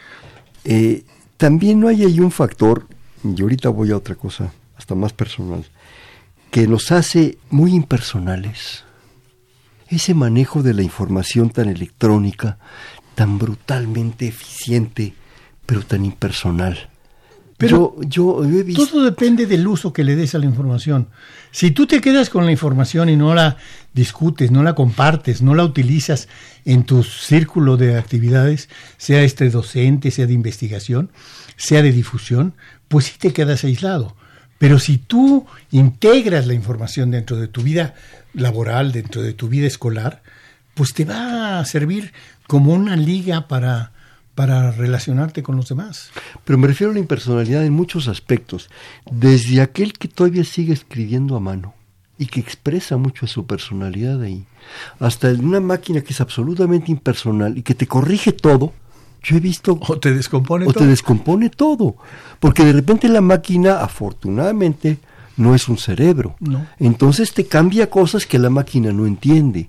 Eh, también no hay ahí un factor, y ahorita voy a otra cosa, hasta más personal, que nos hace muy impersonales. Ese manejo de la información tan electrónica, tan brutalmente eficiente, pero tan impersonal. Pero yo, yo, yo he visto... Todo depende del uso que le des a la información. Si tú te quedas con la información y no la discutes, no la compartes, no la utilizas en tu círculo de actividades, sea este docente, sea de investigación, sea de difusión, pues sí te quedas aislado. Pero si tú integras la información dentro de tu vida laboral, dentro de tu vida escolar, pues te va a servir como una liga para, para relacionarte con los demás. Pero me refiero a la impersonalidad en muchos aspectos. Desde aquel que todavía sigue escribiendo a mano y que expresa mucho su personalidad ahí, hasta una máquina que es absolutamente impersonal y que te corrige todo. Yo he visto... O te descompone o todo. te descompone todo. Porque de repente la máquina, afortunadamente, no es un cerebro. No. Entonces te cambia cosas que la máquina no entiende.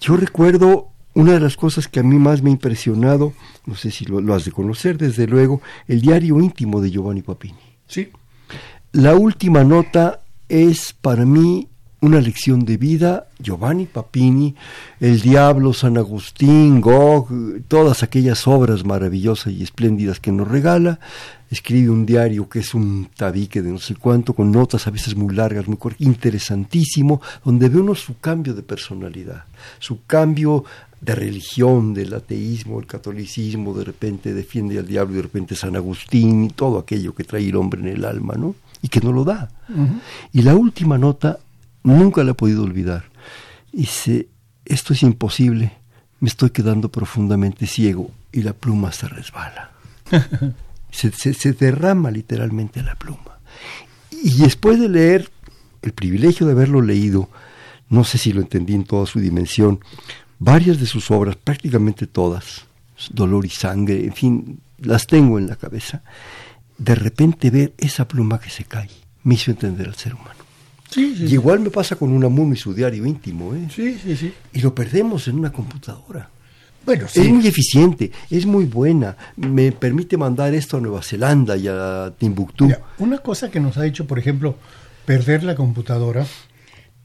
Yo recuerdo una de las cosas que a mí más me ha impresionado, no sé si lo, lo has de conocer, desde luego, el diario íntimo de Giovanni Papini. Sí. La última nota es para mí una lección de vida, Giovanni Papini, El Diablo, San Agustín, Gog, todas aquellas obras maravillosas y espléndidas que nos regala. Escribe un diario que es un tabique de no sé cuánto, con notas a veces muy largas, muy cortas, interesantísimo, donde ve uno su cambio de personalidad, su cambio de religión, del ateísmo, el catolicismo, de repente defiende al diablo y de repente San Agustín y todo aquello que trae el hombre en el alma, ¿no? Y que no lo da. Y la última nota nunca la he podido olvidar. Dice, esto es imposible, me estoy quedando profundamente ciego y la pluma se resbala. se, se, se derrama literalmente la pluma. Y después de leer, el privilegio de haberlo leído, no sé si lo entendí en toda su dimensión, varias de sus obras, prácticamente todas, Dolor y Sangre, en fin, las tengo en la cabeza, de repente ver esa pluma que se cae, me hizo entender al ser humano. Sí, sí, Y igual me pasa con Unamuno y su diario íntimo, ¿eh? sí, sí, sí. Y lo perdemos en una computadora. Bueno, Es muy eficiente, es muy buena, me permite mandar esto a Nueva Zelanda y a Timbuktu. Mira, una cosa que nos ha hecho, por ejemplo, perder la computadora,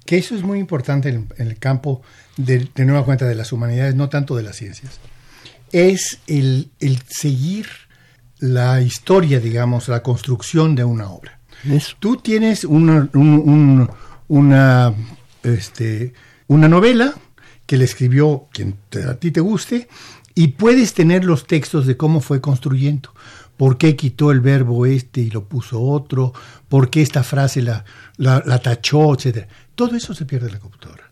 que eso es muy importante en, en el campo de, de nueva cuenta de las humanidades, no tanto de las ciencias, es el, el seguir la historia, digamos, la construcción de una obra. Tú tienes una, un- un- una, este, una novela que le escribió quien te- a ti te guste y puedes tener los textos de cómo fue construyendo. ¿Por qué quitó el verbo este y lo puso otro? ¿Por qué esta frase la, la, la tachó, etcétera? Todo eso se pierde en la computadora.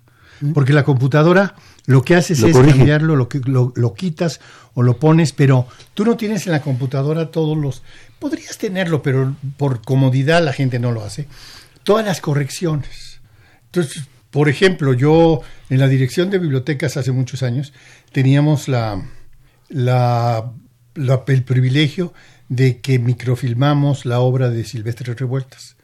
Porque la computadora lo que haces Lo es corrige. cambiarlo, lo, que, lo, lo quitas o lo pones, pero tú no tienes en la computadora todos los... Podrías tenerlo, pero por comodidad la gente no lo hace. Todas las correcciones. Entonces, por ejemplo, yo en la dirección de bibliotecas hace muchos años teníamos la, la, la- el privilegio de que microfilmamos la obra de Silvestre Revueltas.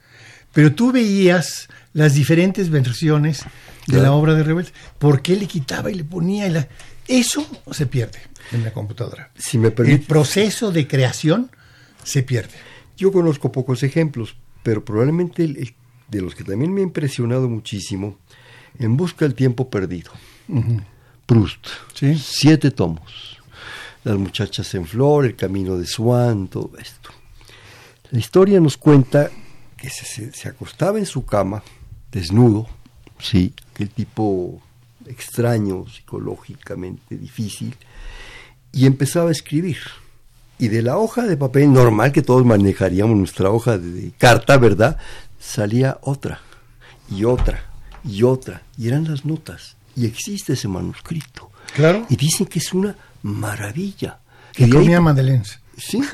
Pero tú veías las diferentes versiones de la obra de Revueltas. ¿Por qué le quitaba y le ponía? y la- Eso se pierde en la computadora. Si me El proceso de creación se pierde. yo conozco pocos ejemplos, pero probablemente el- el- de los que también me ha impresionado muchísimo, En busca del tiempo perdido. Proust. Sí. Siete tomos. Las muchachas en flor, el camino de Swan, todo esto. La historia nos cuenta que se, se- se acostaba en su cama, desnudo, sí, aquel tipo extraño, psicológicamente difícil, y empezaba a escribir. Y de la hoja de papel normal que todos manejaríamos, nuestra hoja de, de carta, ¿verdad? Salía otra, y otra, y otra, y eran las notas. Y existe ese manuscrito. Claro. Y dicen que es una maravilla. Que comía Madeleines. Sí.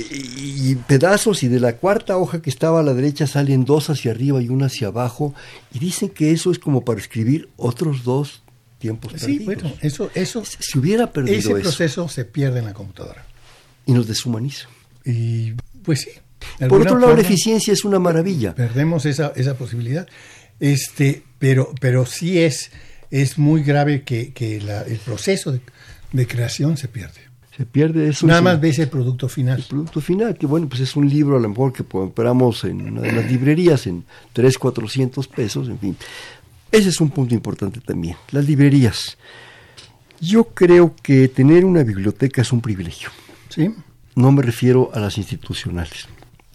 y, pedazos y de la cuarta hoja que estaba a la derecha salen dos hacia arriba y una hacia abajo y dicen que eso es como para escribir otros dos tiempos Sí, perdidos. bueno, eso, eso, Si hubiera perdido ese eso proceso se pierde en la computadora. y nos deshumaniza. Y pues sí. Por otro lado, la eficiencia es una maravilla. Perdemos esa, esa posibilidad. Este, pero, pero sí es, es muy grave que, que el proceso de, de creación se pierde se pierde eso. Nada más ves el producto final. El producto final, que bueno, pues es un libro a lo mejor que compramos en una de las librerías en 3, 400 pesos, en fin. Ese es un punto importante también. Las librerías. Yo creo que tener una biblioteca es un privilegio. Sí. No me refiero a las institucionales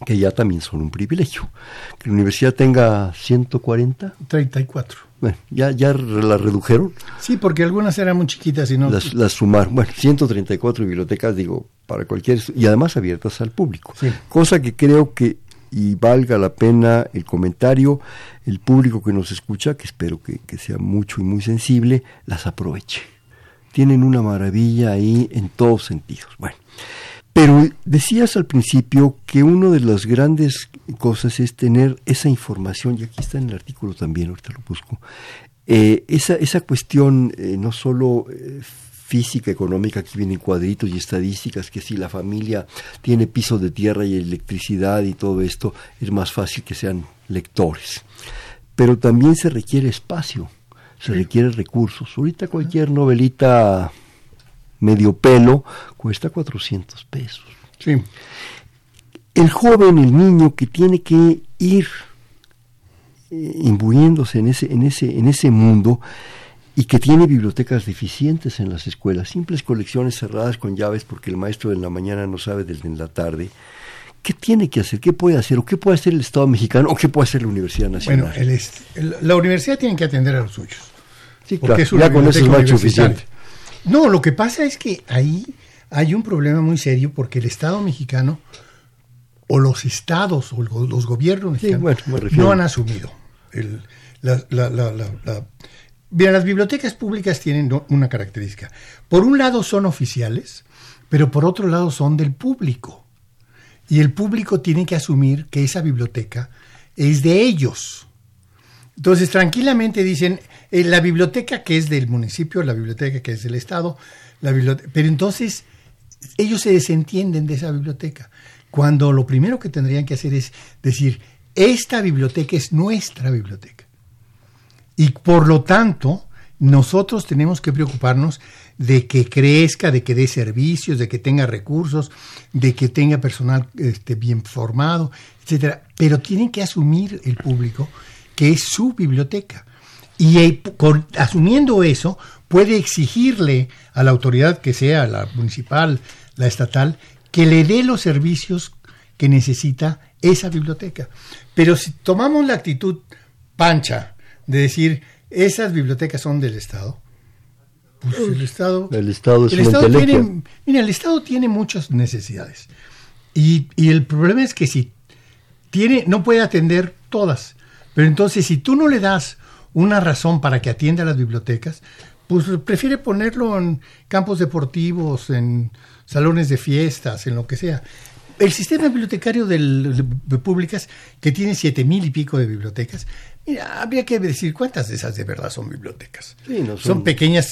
que ya también son un privilegio. Que la universidad tenga 140. 34. Bueno, ya, ya la redujeron. Sí, porque algunas eran muy chiquitas y no. Las, las sumaron. Bueno, 134 bibliotecas, digo, para cualquier. Y además abiertas al público. Cosa que creo que, y valga la pena el comentario, el público que nos escucha, que espero que, que sea mucho y muy sensible, las aproveche. Tienen una maravilla ahí en todos sentidos. Bueno. Pero decías al principio que una de las grandes cosas es tener esa información, y aquí está en el artículo también, ahorita lo busco, eh, esa, esa cuestión eh, no solo eh, física, económica, aquí vienen cuadritos y estadísticas, que si la familia tiene piso de tierra y electricidad y todo esto, es más fácil que sean lectores. Pero también se requiere espacio, se requiere recursos. Ahorita cualquier novelita medio pelo, cuesta 400 pesos. Sí. El joven, el niño que tiene que ir eh, imbuyéndose en ese, en, ese, en ese mundo y que tiene bibliotecas deficientes en las escuelas, simples colecciones cerradas con llaves porque el maestro de la mañana no sabe desde la tarde. ¿Qué tiene que hacer? ¿Qué puede hacer? ¿O qué puede hacer el Estado mexicano? ¿O qué puede hacer la Universidad Nacional? Bueno, la universidad tiene que atender a los suyos. Sí, claro, ya con eso es más suficiente. No, lo que pasa es que ahí hay un problema muy serio porque el Estado mexicano o los estados o los gobiernos mexicanos no han asumido. El, la, las bibliotecas públicas tienen una característica. Por un lado son oficiales, pero por otro lado son del público. Y el público tiene que asumir que esa biblioteca es de ellos. Entonces, tranquilamente dicen, eh, la biblioteca que es del municipio, la biblioteca que es del Estado, la pero entonces ellos se desentienden de esa biblioteca, cuando lo primero que tendrían que hacer es decir, esta biblioteca es nuestra biblioteca. Y por lo tanto, nosotros tenemos que preocuparnos de que crezca, de que dé servicios, de que tenga recursos, de que tenga personal este, bien formado, etcétera. Pero tienen que asumir el público que es su biblioteca. Y asumiendo eso, puede exigirle a la autoridad, que sea la municipal, la estatal, que le dé los servicios que necesita esa biblioteca. Pero si tomamos la actitud pancha de decir, esas bibliotecas son del Estado, pues el Estado... El Estado es el Estado tiene, Mira, el Estado tiene muchas necesidades. Y, y el problema es que si tiene, no puede atender todas. Pero entonces, si tú no le das una razón para que atienda a las bibliotecas, pues prefiere ponerlo en campos deportivos, en salones de fiestas, en lo que sea. El sistema bibliotecario de, públicas, que tiene siete mil y pico de bibliotecas, mira, habría que decir cuántas de esas de verdad son bibliotecas. son... son pequeñas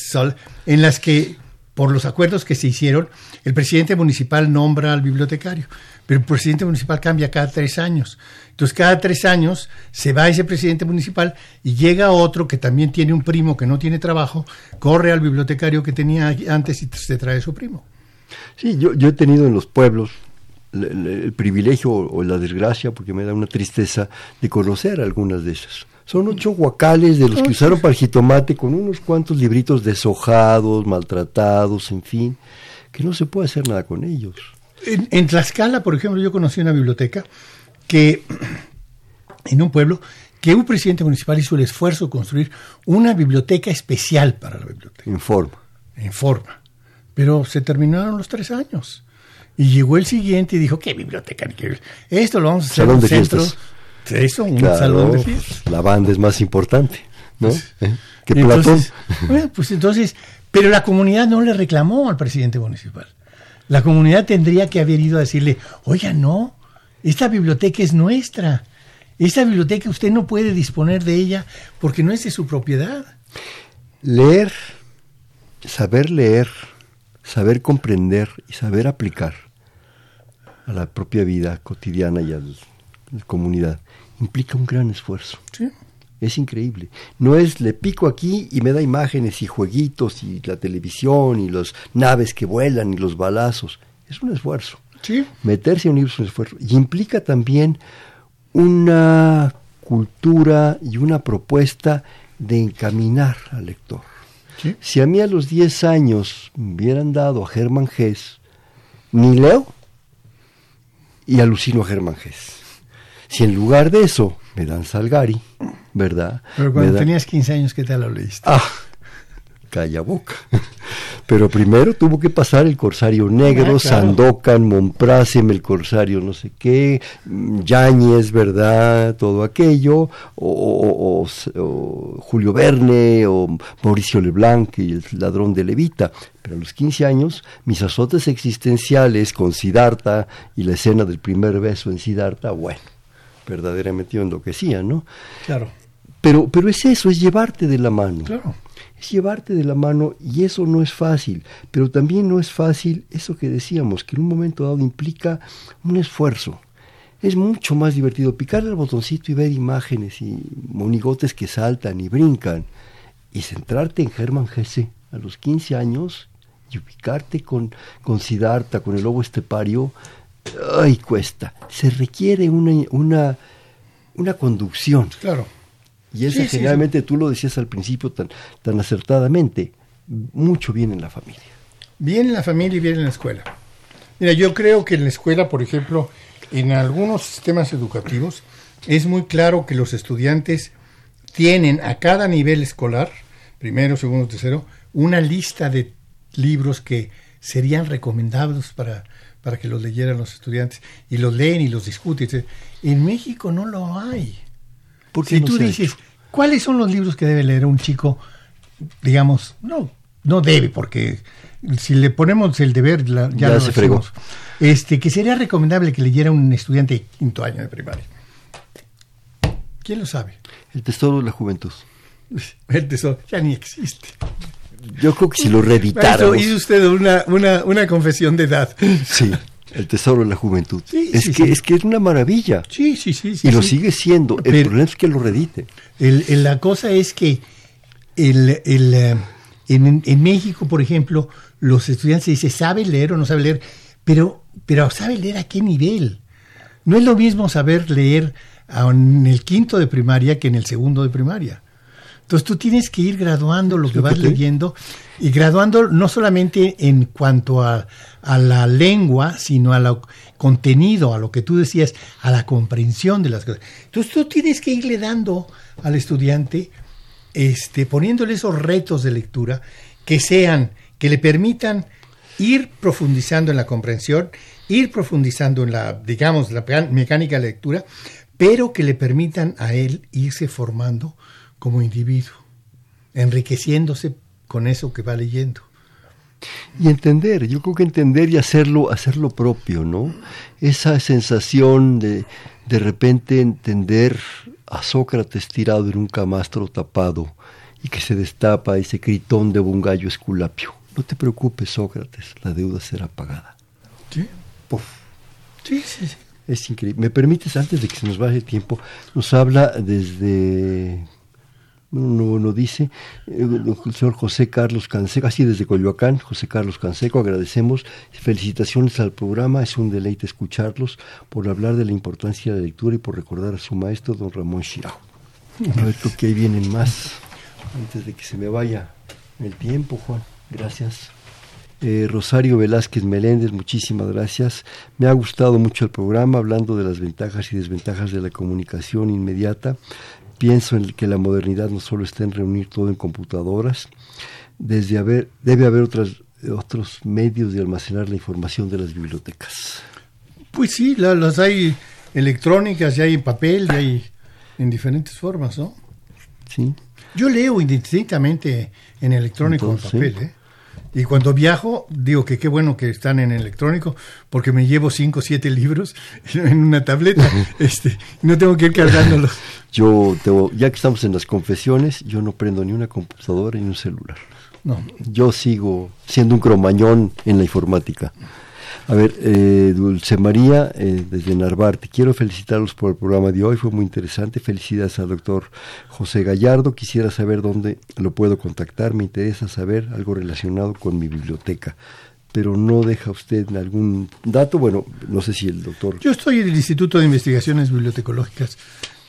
en las que, por los acuerdos que se hicieron, el presidente municipal nombra al bibliotecario, pero el presidente municipal cambia cada tres años. Entonces, cada tres años se va ese presidente municipal y llega otro que también tiene un primo que no tiene trabajo, corre al bibliotecario que tenía antes y se trae su primo. Sí, yo, yo he tenido en los pueblos el, privilegio o, la desgracia, porque me da una tristeza, de conocer algunas de esas. Son ocho guacales de los que usaron para el jitomate con unos cuantos libritos deshojados, maltratados, en fin, que no se puede hacer nada con ellos. En, en Tlaxcala, por ejemplo, yo conocí una biblioteca que en un pueblo que un presidente municipal hizo el esfuerzo de construir una biblioteca especial para la biblioteca. En forma. En forma. Pero se terminaron los tres años. Y llegó el siguiente y dijo, ¿qué biblioteca? Esto lo vamos a hacer en un centro. Eso, un salón de fiestas. La banda es más importante, ¿no? ¿Eh? Que Platón. Bueno, pues entonces, pero la comunidad no le reclamó al presidente municipal. La comunidad tendría que haber ido a decirle, oiga, no, esta biblioteca es nuestra. Esta biblioteca usted no puede disponer de ella porque no es de su propiedad. Leer, saber leer, saber comprender y saber aplicar. a la propia vida cotidiana y a la comunidad, implica un gran esfuerzo. Sí. Es increíble. No es le pico aquí y me da imágenes y jueguitos y la televisión y las naves que vuelan y los balazos. Es un esfuerzo. Sí. Meterse a un libro es un esfuerzo. Y implica también una cultura y una propuesta de encaminar al lector. Sí. Si a mí a los 10 años me hubieran dado a Germán Gess, ni leo y alucino a Germán Gess. Si en lugar de eso me dan Salgari, ¿verdad? Pero cuando dan- tenías 15 años, ¿qué tal lo leíste? Ah, calla boca. Pero primero tuvo que pasar el Corsario Negro, Ah, claro. Sandokan, Monprasem, el Corsario no sé qué, Yáñez, ¿verdad? Todo aquello, o, o- o- o Julio Verne, o Mauricio Leblanc y el ladrón de Levita. Pero a los 15 años, mis azotes existenciales con Siddhartha y la escena del primer beso en Siddhartha, bueno, verdaderamente yo enloquecía, ¿no? Claro, Pero, pero es eso, es llevarte de la mano claro. Es llevarte de la mano y eso no es fácil, pero también no es fácil eso que decíamos, que en un momento dado implica un esfuerzo. Es mucho más divertido picarle al botoncito y ver imágenes y monigotes que saltan y brincan y centrarte en Germán Gese a los 15 años y ubicarte con, con Siddhartha, con el lobo estepario, ay, cuesta. Se requiere una, una, una conducción. Claro. Y esa Sí, sí, generalmente tú lo decías al principio tan, tan acertadamente, mucho viene en la familia. Bien en la familia y bien en la escuela. Mira, yo creo que en la escuela, por ejemplo, en algunos sistemas educativos, es muy claro que los estudiantes tienen a cada nivel escolar, primero, segundo, tercero, una lista de libros que serían recomendados para, para que los leyeran los estudiantes y los leen y los discuten. En México no lo hay. ¿Por qué Si no tú dices? ¿cuáles son los libros que debe leer un chico? Digamos, no, no debe, porque si le ponemos el deber, la- ya, Ya lo se fregó. Este, que sería recomendable que leyera un estudiante de quinto año de primaria. ¿Quién lo sabe? El tesoro de la juventud. El tesoro ya ni existe. Yo creo que si lo reeditáramos. hizo usted una, una, una confesión de edad. Sí, el tesoro de la juventud. Sí, es, sí, que, sí. es que es una maravilla. Sí, sí, sí. sí y lo sigue siendo. El Pero- problema es que lo redite. El- el- la cosa es que el, eh, en, en México, por ejemplo, los estudiantes dicen, ¿sabe leer o no sabe leer? Pero, pero ¿sabe leer a qué nivel? No es lo mismo saber leer en el quinto de primaria que en el segundo de primaria. Entonces tú tienes que ir graduando lo que vas leyendo y graduando no solamente en cuanto a, a la lengua, sino al contenido, a lo que tú decías, a la comprensión de las cosas. Entonces tú tienes que irle dando al estudiante, este, poniéndole esos retos de lectura que sean, que le permitan ir profundizando en la comprensión, ir profundizando en la, digamos, la mecánica de lectura, pero que le permitan a él irse formando como individuo, enriqueciéndose con eso que va leyendo. Y entender, yo creo que entender y hacerlo, hacerlo propio, ¿no? Esa sensación de de repente entender a Sócrates tirado en un camastro tapado y que se destapa ese gritón de un gallo esculapio. No te preocupes, Sócrates, la deuda será pagada. Sí, Puf. sí, sí. sí. Es increíble. ¿Me permites, antes de que se nos vaya el tiempo, nos habla desde, no, dice, eh, el señor José Carlos Canseco, así desde Coyoacán, José Carlos Canseco, agradecemos, felicitaciones al programa, es un deleite escucharlos, por hablar de la importancia de la lectura y por recordar a su maestro, don Ramón Chirao. A ver, creo que ahí vienen más, antes de que se me vaya el tiempo, Juan. Gracias. Eh, Rosario Velázquez Meléndez, muchísimas gracias. Me ha gustado mucho el programa, hablando de las ventajas y desventajas de la comunicación inmediata. Pienso en que la modernidad no solo está en reunir todo en computadoras, desde haber, debe haber otras, otros medios de almacenar la información de las bibliotecas. Pues sí, la- las hay electrónicas, ya hay en papel, ya hay en diferentes formas, ¿no? ¿Sí? Yo leo indistintamente en electrónico o en papel, ¿eh? Y cuando viajo, digo que qué bueno que están en electrónico, porque me llevo cinco o siete libros en una tableta, este, no tengo que ir cargándolos. Yo, te- ya que estamos en las confesiones, yo no prendo ni una computadora ni un celular. No. Yo sigo siendo un cromañón en la informática. A ver, eh, Dulce María, eh, desde Narvarte, quiero felicitarlos por el programa de hoy, fue muy interesante. Felicidades al doctor José Gallardo. Quisiera saber dónde lo puedo contactar, me interesa saber algo relacionado con mi biblioteca. Pero no deja usted algún dato, bueno, no sé si el doctor... Yo estoy en el Instituto de Investigaciones Bibliotecológicas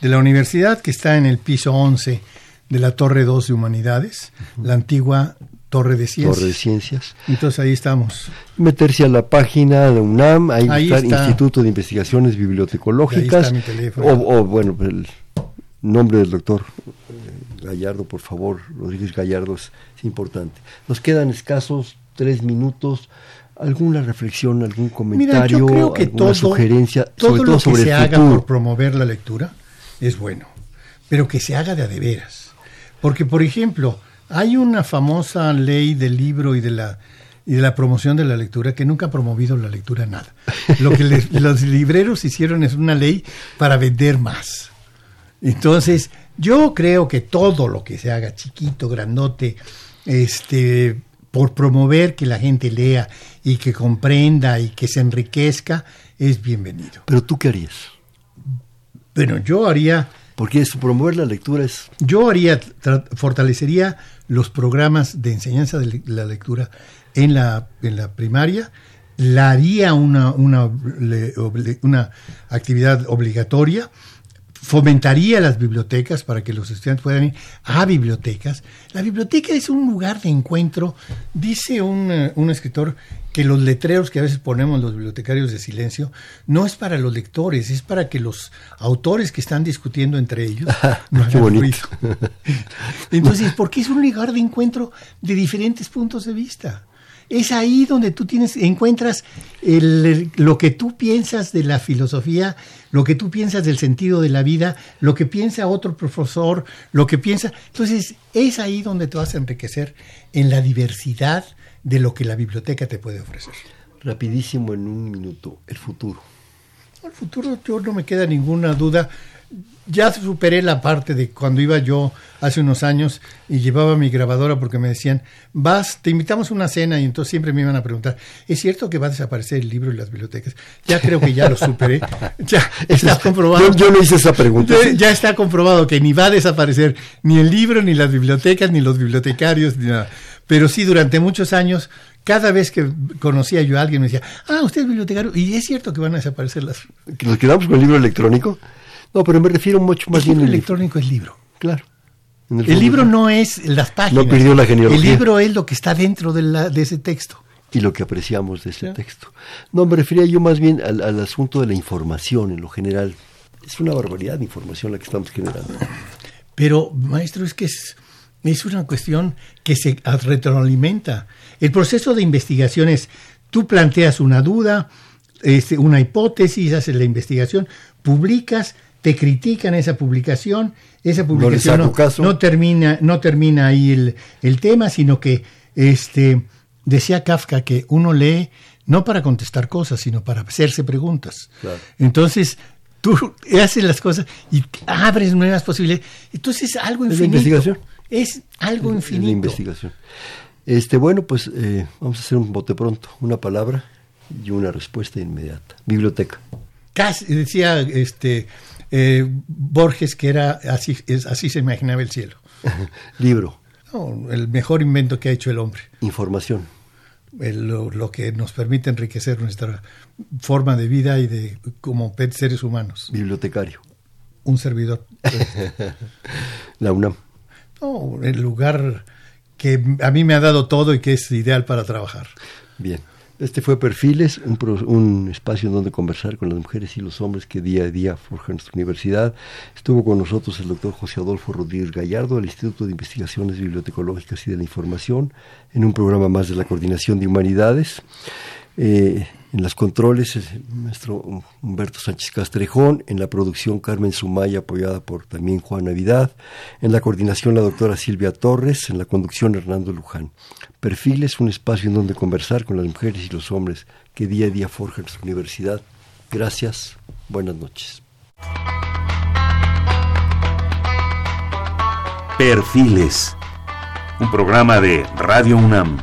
de la universidad, que está en el piso 11 de la Torre 2 de Humanidades, la antigua Torre de Ciencias. Torre de Ciencias. Entonces ahí estamos. Meterse a la página de UNAM, ahí, está, el Instituto de Investigaciones Bibliotecológicas. Ahí está mi teléfono. O, o, bueno, el nombre del doctor eh, Gallardo, por favor, Rodríguez Gallardo es, es importante. Nos quedan escasos tres minutos. ¿Alguna reflexión, algún comentario, Mira, yo creo que alguna todo, sugerencia, todo sobre lo que sobre se haga por promover la lectura es bueno, pero que se haga de a de veras. Porque, por ejemplo, hay una famosa ley del libro y de la y de la promoción de la lectura que nunca ha promovido la lectura nada. Lo que les- los libreros hicieron es una ley para vender más. Entonces, yo creo que todo lo que se haga chiquito, grandote, este, por promover que la gente lea y que comprenda y que se enriquezca, es bienvenido. Pero tú qué harías? Bueno, yo haría, Porque eso, promover la lectura es yo haría, fortalecería los programas de enseñanza de la lectura en la, en la primaria, la haría una, una, una actividad obligatoria, fomentaría las bibliotecas para que los estudiantes puedan ir a bibliotecas. La biblioteca es un lugar de encuentro. Dice un, eh, un escritor que los letreros que a veces ponemos los bibliotecarios de silencio no es para los lectores, es para que los autores que están discutiendo entre ellos no Qué bonito. ruido. Entonces, porque es un lugar de encuentro de diferentes puntos de vista. Es ahí donde tú tienes, encuentras el- el- lo que tú piensas de la filosofía, lo que tú piensas del sentido de la vida, lo que piensa otro profesor, lo que piensa. Entonces, es ahí donde te vas a enriquecer en la diversidad de lo que la biblioteca te puede ofrecer. rapidísimo en un minuto, el futuro. El futuro, yo no me queda ninguna duda. Ya superé la parte de cuando iba yo hace unos años y llevaba mi grabadora porque me decían, vas, te invitamos a una cena y entonces siempre me iban a preguntar, ¿es cierto que va a desaparecer el libro y las bibliotecas? Ya creo que ya lo superé. Ya está comprobado. Yo, no hice esa pregunta. Ya- Ya está comprobado que ni va a desaparecer ni el libro, ni las bibliotecas, ni los bibliotecarios, ni nada. Pero sí, durante muchos años, cada vez que conocía yo a alguien me decía, ah, usted es bibliotecario, y es cierto que van a desaparecer las... ¿Que ¿Nos quedamos con el libro electrónico? No, pero me refiero mucho más el bien libro al electrónico es libro. Claro. El libro no es las páginas. No perdió la genealogía. El libro es lo que está dentro de, la- de ese texto. Y lo que apreciamos de ese Sí. texto. No, me refería yo más bien al, al asunto de la información en lo general. Es una barbaridad de información la que estamos generando. Pero, maestro, es que es, es una cuestión que se retroalimenta. El proceso de investigación es, tú planteas una duda, este, una hipótesis, haces la investigación, publicas, te critican esa publicación, esa publicación hago no, caso. no termina, no termina ahí el, el tema, sino que este, decía Kafka que uno lee no para contestar cosas, sino para hacerse preguntas. Claro. Entonces, tú haces las cosas y abres nuevas posibilidades. Entonces, es algo Es infinito. investigación. Es algo Es infinito. la investigación. Este, bueno, pues eh, vamos a hacer un bote pronto. Una palabra y una respuesta inmediata. Biblioteca. Casi, decía este eh, Borges que era así, es- así se imaginaba el cielo. Libro. No, el mejor invento que ha hecho el hombre. Información. El- lo, lo que nos permite enriquecer nuestra forma de vida y de como seres humanos. Bibliotecario. Un servidor. La UNAM. No, el lugar que a mí me ha dado todo y que es ideal para trabajar. Bien. Este fue Perfiles, un, espacio en donde conversar con las mujeres y los hombres que día a día forjan nuestra universidad. Estuvo con nosotros el doctor José Adolfo Rodríguez Gallardo del Instituto de Investigaciones Bibliotecológicas y de la Información en un programa más de la Coordinación de Humanidades. Eh, en las controles, el maestro Humberto Sánchez Castrejón, en la producción Carmen Sumaya, apoyada por también Juan Navidad, en la coordinación la doctora Silvia Torres, en la conducción Hernando Luján. Perfiles, un espacio en donde conversar con las mujeres y los hombres que día a día forjan nuestra universidad. Gracias, buenas noches. Perfiles, un programa de Radio UNAM.